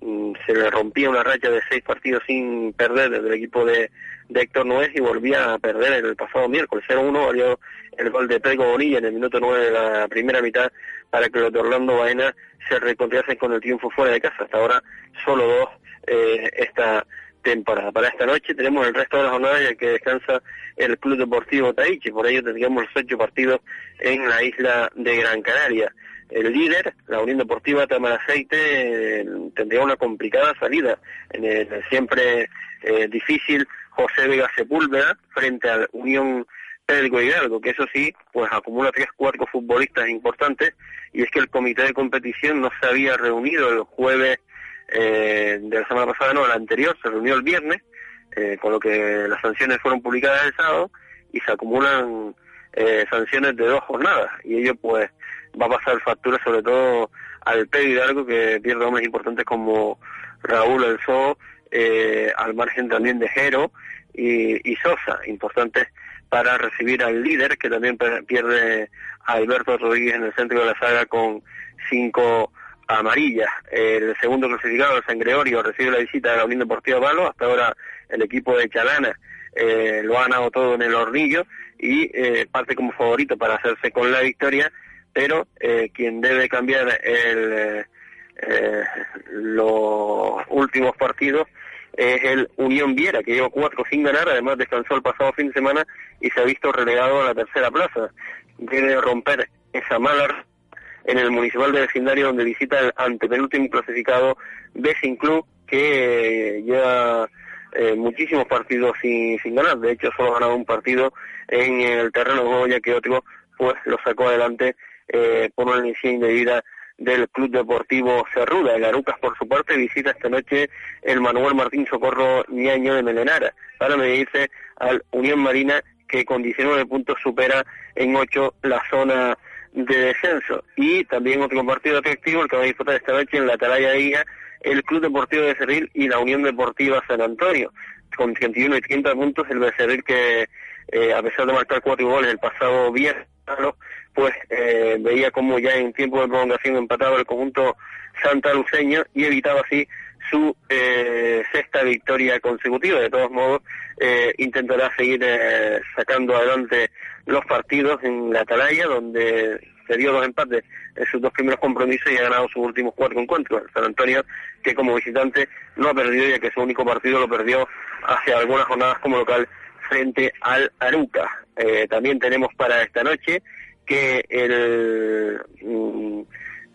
[SPEAKER 17] mm, se le rompía una racha de seis partidos sin perder desde el equipo de, Héctor Nuez y volvía a perder el pasado miércoles. 0-1 valió el gol de Pedro Bonilla en el minuto 9 de la primera mitad para que los de Orlando Baena se reconciliasen con el triunfo fuera de casa. Hasta ahora solo dos eh, esta temporada. Para esta noche tenemos el resto de la jornada ya que descansa el Club Deportivo Taichi, por ello tendríamos los ocho partidos en la isla de Gran Canaria. El líder, la Unión Deportiva Tamaraceite, tendría una complicada salida en el siempre eh, difícil José Vega Sepúlveda frente al Unión Pedro Hidalgo, que eso sí, pues acumula tres, cuatro futbolistas importantes, y es que el comité de competición no se había reunido el jueves eh, de la semana pasada, no, el anterior, se reunió el viernes, eh, con lo que las sanciones fueron publicadas el sábado y se acumulan eh, sanciones de dos jornadas. Y ello pues va a pasar factura sobre todo al Pedro Hidalgo que pierde hombres importantes como Raúl El eh, al margen también de Jero y, y, Sosa, importantes para recibir al líder que también pierde a Alberto Rodríguez en el centro de la saga con cinco amarilla. El segundo clasificado, San Gregorio, recibe la visita de la Unión Deportiva Palo. Hasta ahora el equipo de Chalana eh, lo ha ganado todo en el hornillo y eh, parte como favorito para hacerse con la victoria, pero eh, quien debe cambiar el, los últimos partidos es el Unión Viera, que lleva cuatro sin ganar, además descansó el pasado fin de semana y se ha visto relegado a la tercera plaza. Debe romper esa mala en el municipal de vecindario donde visita el antepenúltimo clasificado Becin Club que lleva eh, muchísimos partidos sin, sin ganar. De hecho, solo ha ganado un partido en el terreno de juego, ya que otro pues lo sacó adelante eh, por una inicio indebida del Club Deportivo Cerruda. El Arucas, por su parte, visita esta noche el Manuel Martín Socorro Niaño de Melenara para medirse al Unión Marina que con 19 puntos supera en 8 la zona de descenso. Y también otro partido atractivo, el que va a disputar esta noche en la Atalaya de el Club Deportivo de Cerril y la Unión Deportiva San Antonio. Con 31 y 30 puntos, el Becerril que, eh, a pesar de marcar cuatro goles el pasado viernes, pues eh, veía como ya en tiempo de prolongación empataba el conjunto santaluceño y evitaba así su eh, sexta victoria consecutiva. De todos modos, eh, intentará seguir eh, sacando adelante los partidos en la Atalaya, donde se dio dos empates en sus dos primeros compromisos y ha ganado sus últimos cuatro encuentros. San Antonio, que como visitante no ha perdido, ya que su único partido lo perdió hace algunas jornadas como local frente al Aruca. también tenemos para esta noche que el... Mm,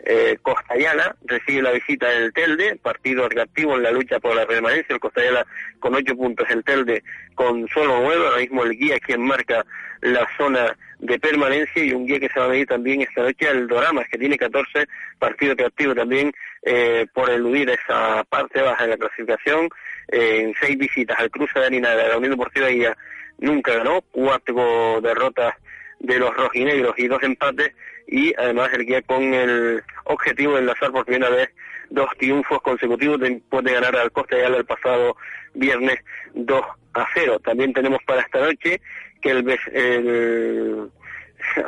[SPEAKER 17] eh, Costayala recibe la visita del Telde, partido reactivo en la lucha por la permanencia, el Costayala con ocho puntos, el Telde con solo nueve, ahora mismo el guía quien marca la zona de permanencia y un guía que se va a medir también esta noche al Doramas, que tiene 14 partidos reactivos también eh, por eludir esa parte baja de la clasificación, eh, en seis visitas al cruce de Harina de la Unión Deportiva y nunca ganó, cuatro derrotas de los rojinegros y dos empates y además el guía con el objetivo de enlazar por primera vez dos triunfos consecutivos después de ganar al Costa de el pasado viernes 2 a 0. También tenemos para esta noche que el,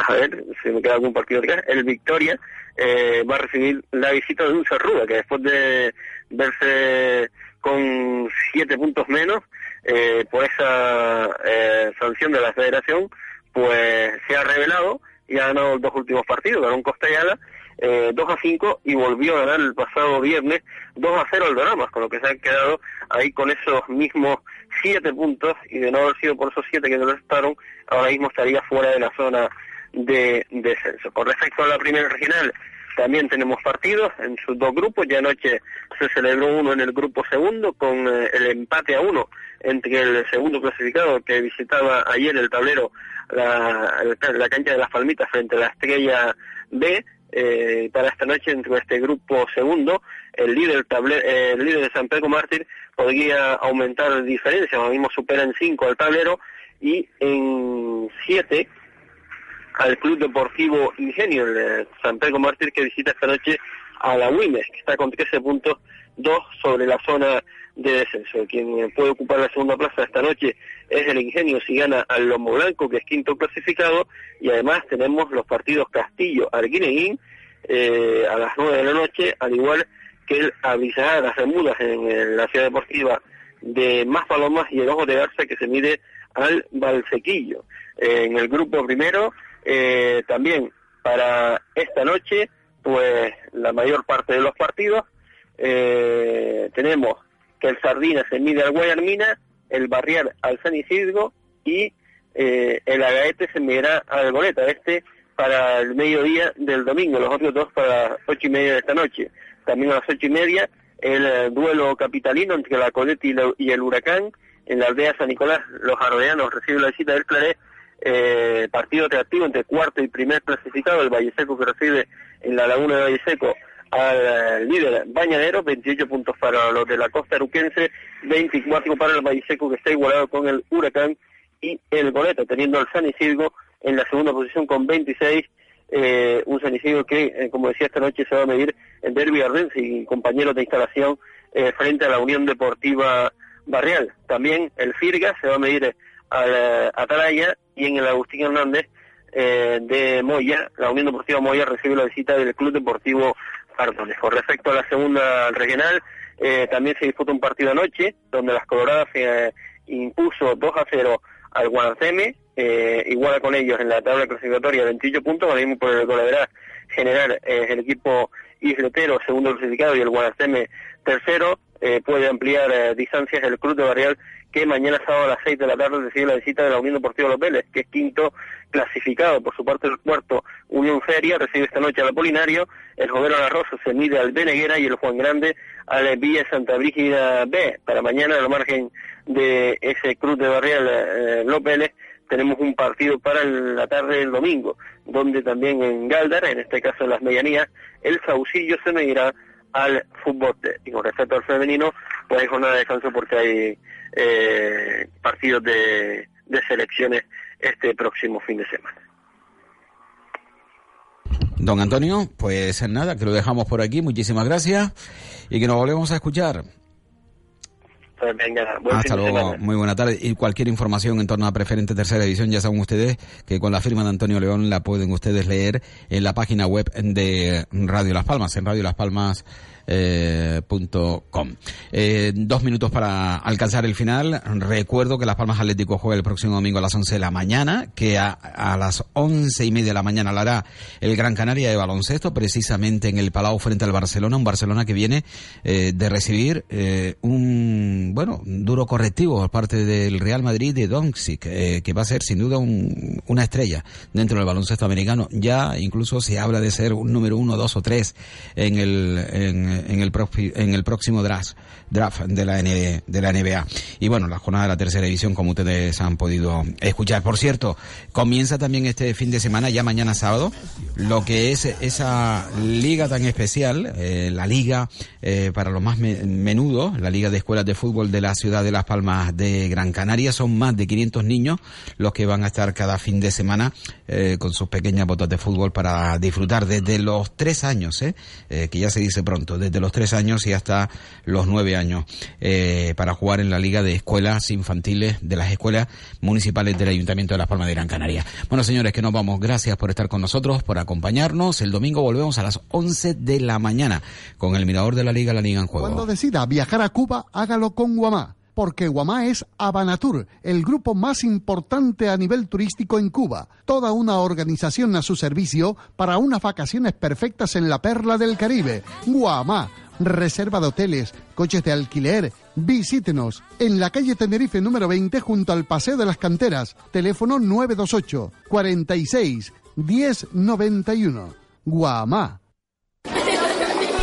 [SPEAKER 17] a ver, si me queda algún partido atrás, el Victoria eh, va a recibir la visita de un Cerruda, que después de verse con siete puntos menos eh, por esa eh, sanción de la federación, pues se ha revelado y ha ganado los dos últimos partidos, ganó un Costellala eh, 2 a 5 y volvió a ganar el pasado viernes 2 a 0 al Doramas, con lo que se han quedado ahí con esos mismos siete puntos y de no haber sido por esos siete que no estaron, ahora mismo estaría fuera de la zona de descenso. Con respecto a la primera regional, también tenemos partidos en sus dos grupos. Ya anoche se celebró uno en el grupo segundo con eh, el empate a uno entre el segundo clasificado que visitaba ayer el tablero, la, cancha de las Palmitas frente a la Estrella B. Eh, para esta noche entre este grupo segundo, el líder, el líder de San Pedro Mártir podría aumentar diferencia, ahora mismo supera en cinco al tablero y en siete al Club Deportivo Ingenio, el San Pedro Mártir, que visita esta noche a la Wimes, que está con 13 puntos, dos sobre la zona de descenso. Quien puede ocupar la segunda plaza esta noche es el Ingenio si gana al Lomo Blanco, que es quinto clasificado, y además tenemos los partidos Castillo, Arguineguín, eh, a las 9 de la noche, al igual que el Abrizar las Bermudas en, la ciudad deportiva de Más Palomas y el Ojo de Garza que se mide al Valsequillo. en el grupo primero eh, también para esta noche, pues la mayor parte de los partidos, eh, tenemos que el Sardina se mide al Guayarmina, el Barrial al San Isidro y eh, el Agaete se medirá al Goleta, este para el mediodía del domingo, los otros dos para las ocho y media de esta noche. También a las ocho y media el duelo capitalino entre la Coleta y, el Huracán, en la aldea San Nicolás, los arroyanos reciben la visita del Claret eh, partido atractivo entre cuarto y primer clasificado, el Valle Seco que recibe en la laguna de Valle Seco al líder Bañadero, 28 puntos para los de la costa aruquense, 24 para el Valle Seco que está igualado con el Huracán y el Goleta, teniendo al San Isidro en la segunda posición con 26, eh, un San Isidro que, eh, como decía esta noche, se va a medir en Derby Ardense y compañeros de instalación frente a la Unión Deportiva Barrial. También el Firga se va a medir al Atalaya y en el Agustín Hernández eh, de Moya, la Unión Deportiva Moya recibe la visita del Club Deportivo Ardones. Con respecto a la segunda regional, eh, también se disputa un partido anoche, donde las Coloradas eh, impuso 2 a 0 al Guanaceme, iguala con ellos en la tabla clasificatoria 28 puntos, ahora por el goleador general el equipo isletero segundo clasificado y el Guanaceme tercero, puede ampliar distancias el Club de Barrial que mañana sábado a las 6 de la tarde recibe la visita de la Unión Deportiva Los Vélez, que es quinto clasificado. Por su parte, el cuarto, Unión Feria, recibe esta noche al Apolinario, el Jovero La Rosa se mide al Beneguera y el Juan Grande al Villa Santa Brígida B. Para mañana, al margen de ese Cruz de Barrial eh, Los Vélez, tenemos un partido para la tarde del domingo, donde también en Galdar, en este caso en las medianías, el Saucillo se medirá al fútbol. Y con respecto al femenino, pues hay jornada de descanso porque hay eh, partidos de, selecciones este próximo fin de semana.
[SPEAKER 2] Don Antonio, pues nada, que lo dejamos por aquí. Muchísimas gracias y que nos volvemos a escuchar. Hasta luego, muy buena tarde. Y cualquier información en torno a Preferente Tercera Edición, ya saben ustedes que con la firma de Antonio León la pueden ustedes leer en la página web de Radio Las Palmas, en Radio Las Palmas eh, eh, dos minutos para alcanzar el final. Recuerdo que Las Palmas Atlético juega el próximo domingo a las 11 de la mañana, que a, las once y media de la mañana lo hará el Gran Canaria de baloncesto, precisamente en el Palau frente al Barcelona, un Barcelona que viene eh, de recibir eh, un, bueno, duro correctivo por parte del Real Madrid de Doncic, que va a ser sin duda una estrella dentro del baloncesto americano. Ya incluso se habla de ser un número uno, dos o tres en el, en, en el, en el próximo draft, draft de, la de la NBA. Y bueno, la jornada de la tercera división, como ustedes han podido escuchar. Por cierto, comienza también este fin de semana, ya mañana sábado, lo que es esa liga tan especial, eh, la liga eh, para los más menudos, la liga de escuelas de fútbol de la ciudad de Las Palmas de Gran Canaria. Son más de 500 niños los que van a estar cada fin de semana eh, con sus pequeñas botas de fútbol para disfrutar desde los tres años, eh, eh, que ya se dice pronto, desde los tres años y hasta los nueve años, eh, para jugar en la Liga de Escuelas Infantiles de las Escuelas Municipales del Ayuntamiento de Las Palmas de Gran Canaria. Bueno, señores, que nos vamos. Gracias por estar con nosotros, por acompañarnos. El domingo volvemos a las 11 de la mañana con el mirador de la Liga, la Liga en juego.
[SPEAKER 11] Cuando decida viajar a Cuba, hágalo con Guamá. Porque Guamá es Habanatur, el grupo más importante a nivel turístico en Cuba. Toda una organización a su servicio para unas vacaciones perfectas en la perla del Caribe. Guamá, reserva de hoteles, coches de alquiler. Visítenos en la calle Tenerife número 20 junto al Paseo de las Canteras. Teléfono 928 46 1091. Guamá.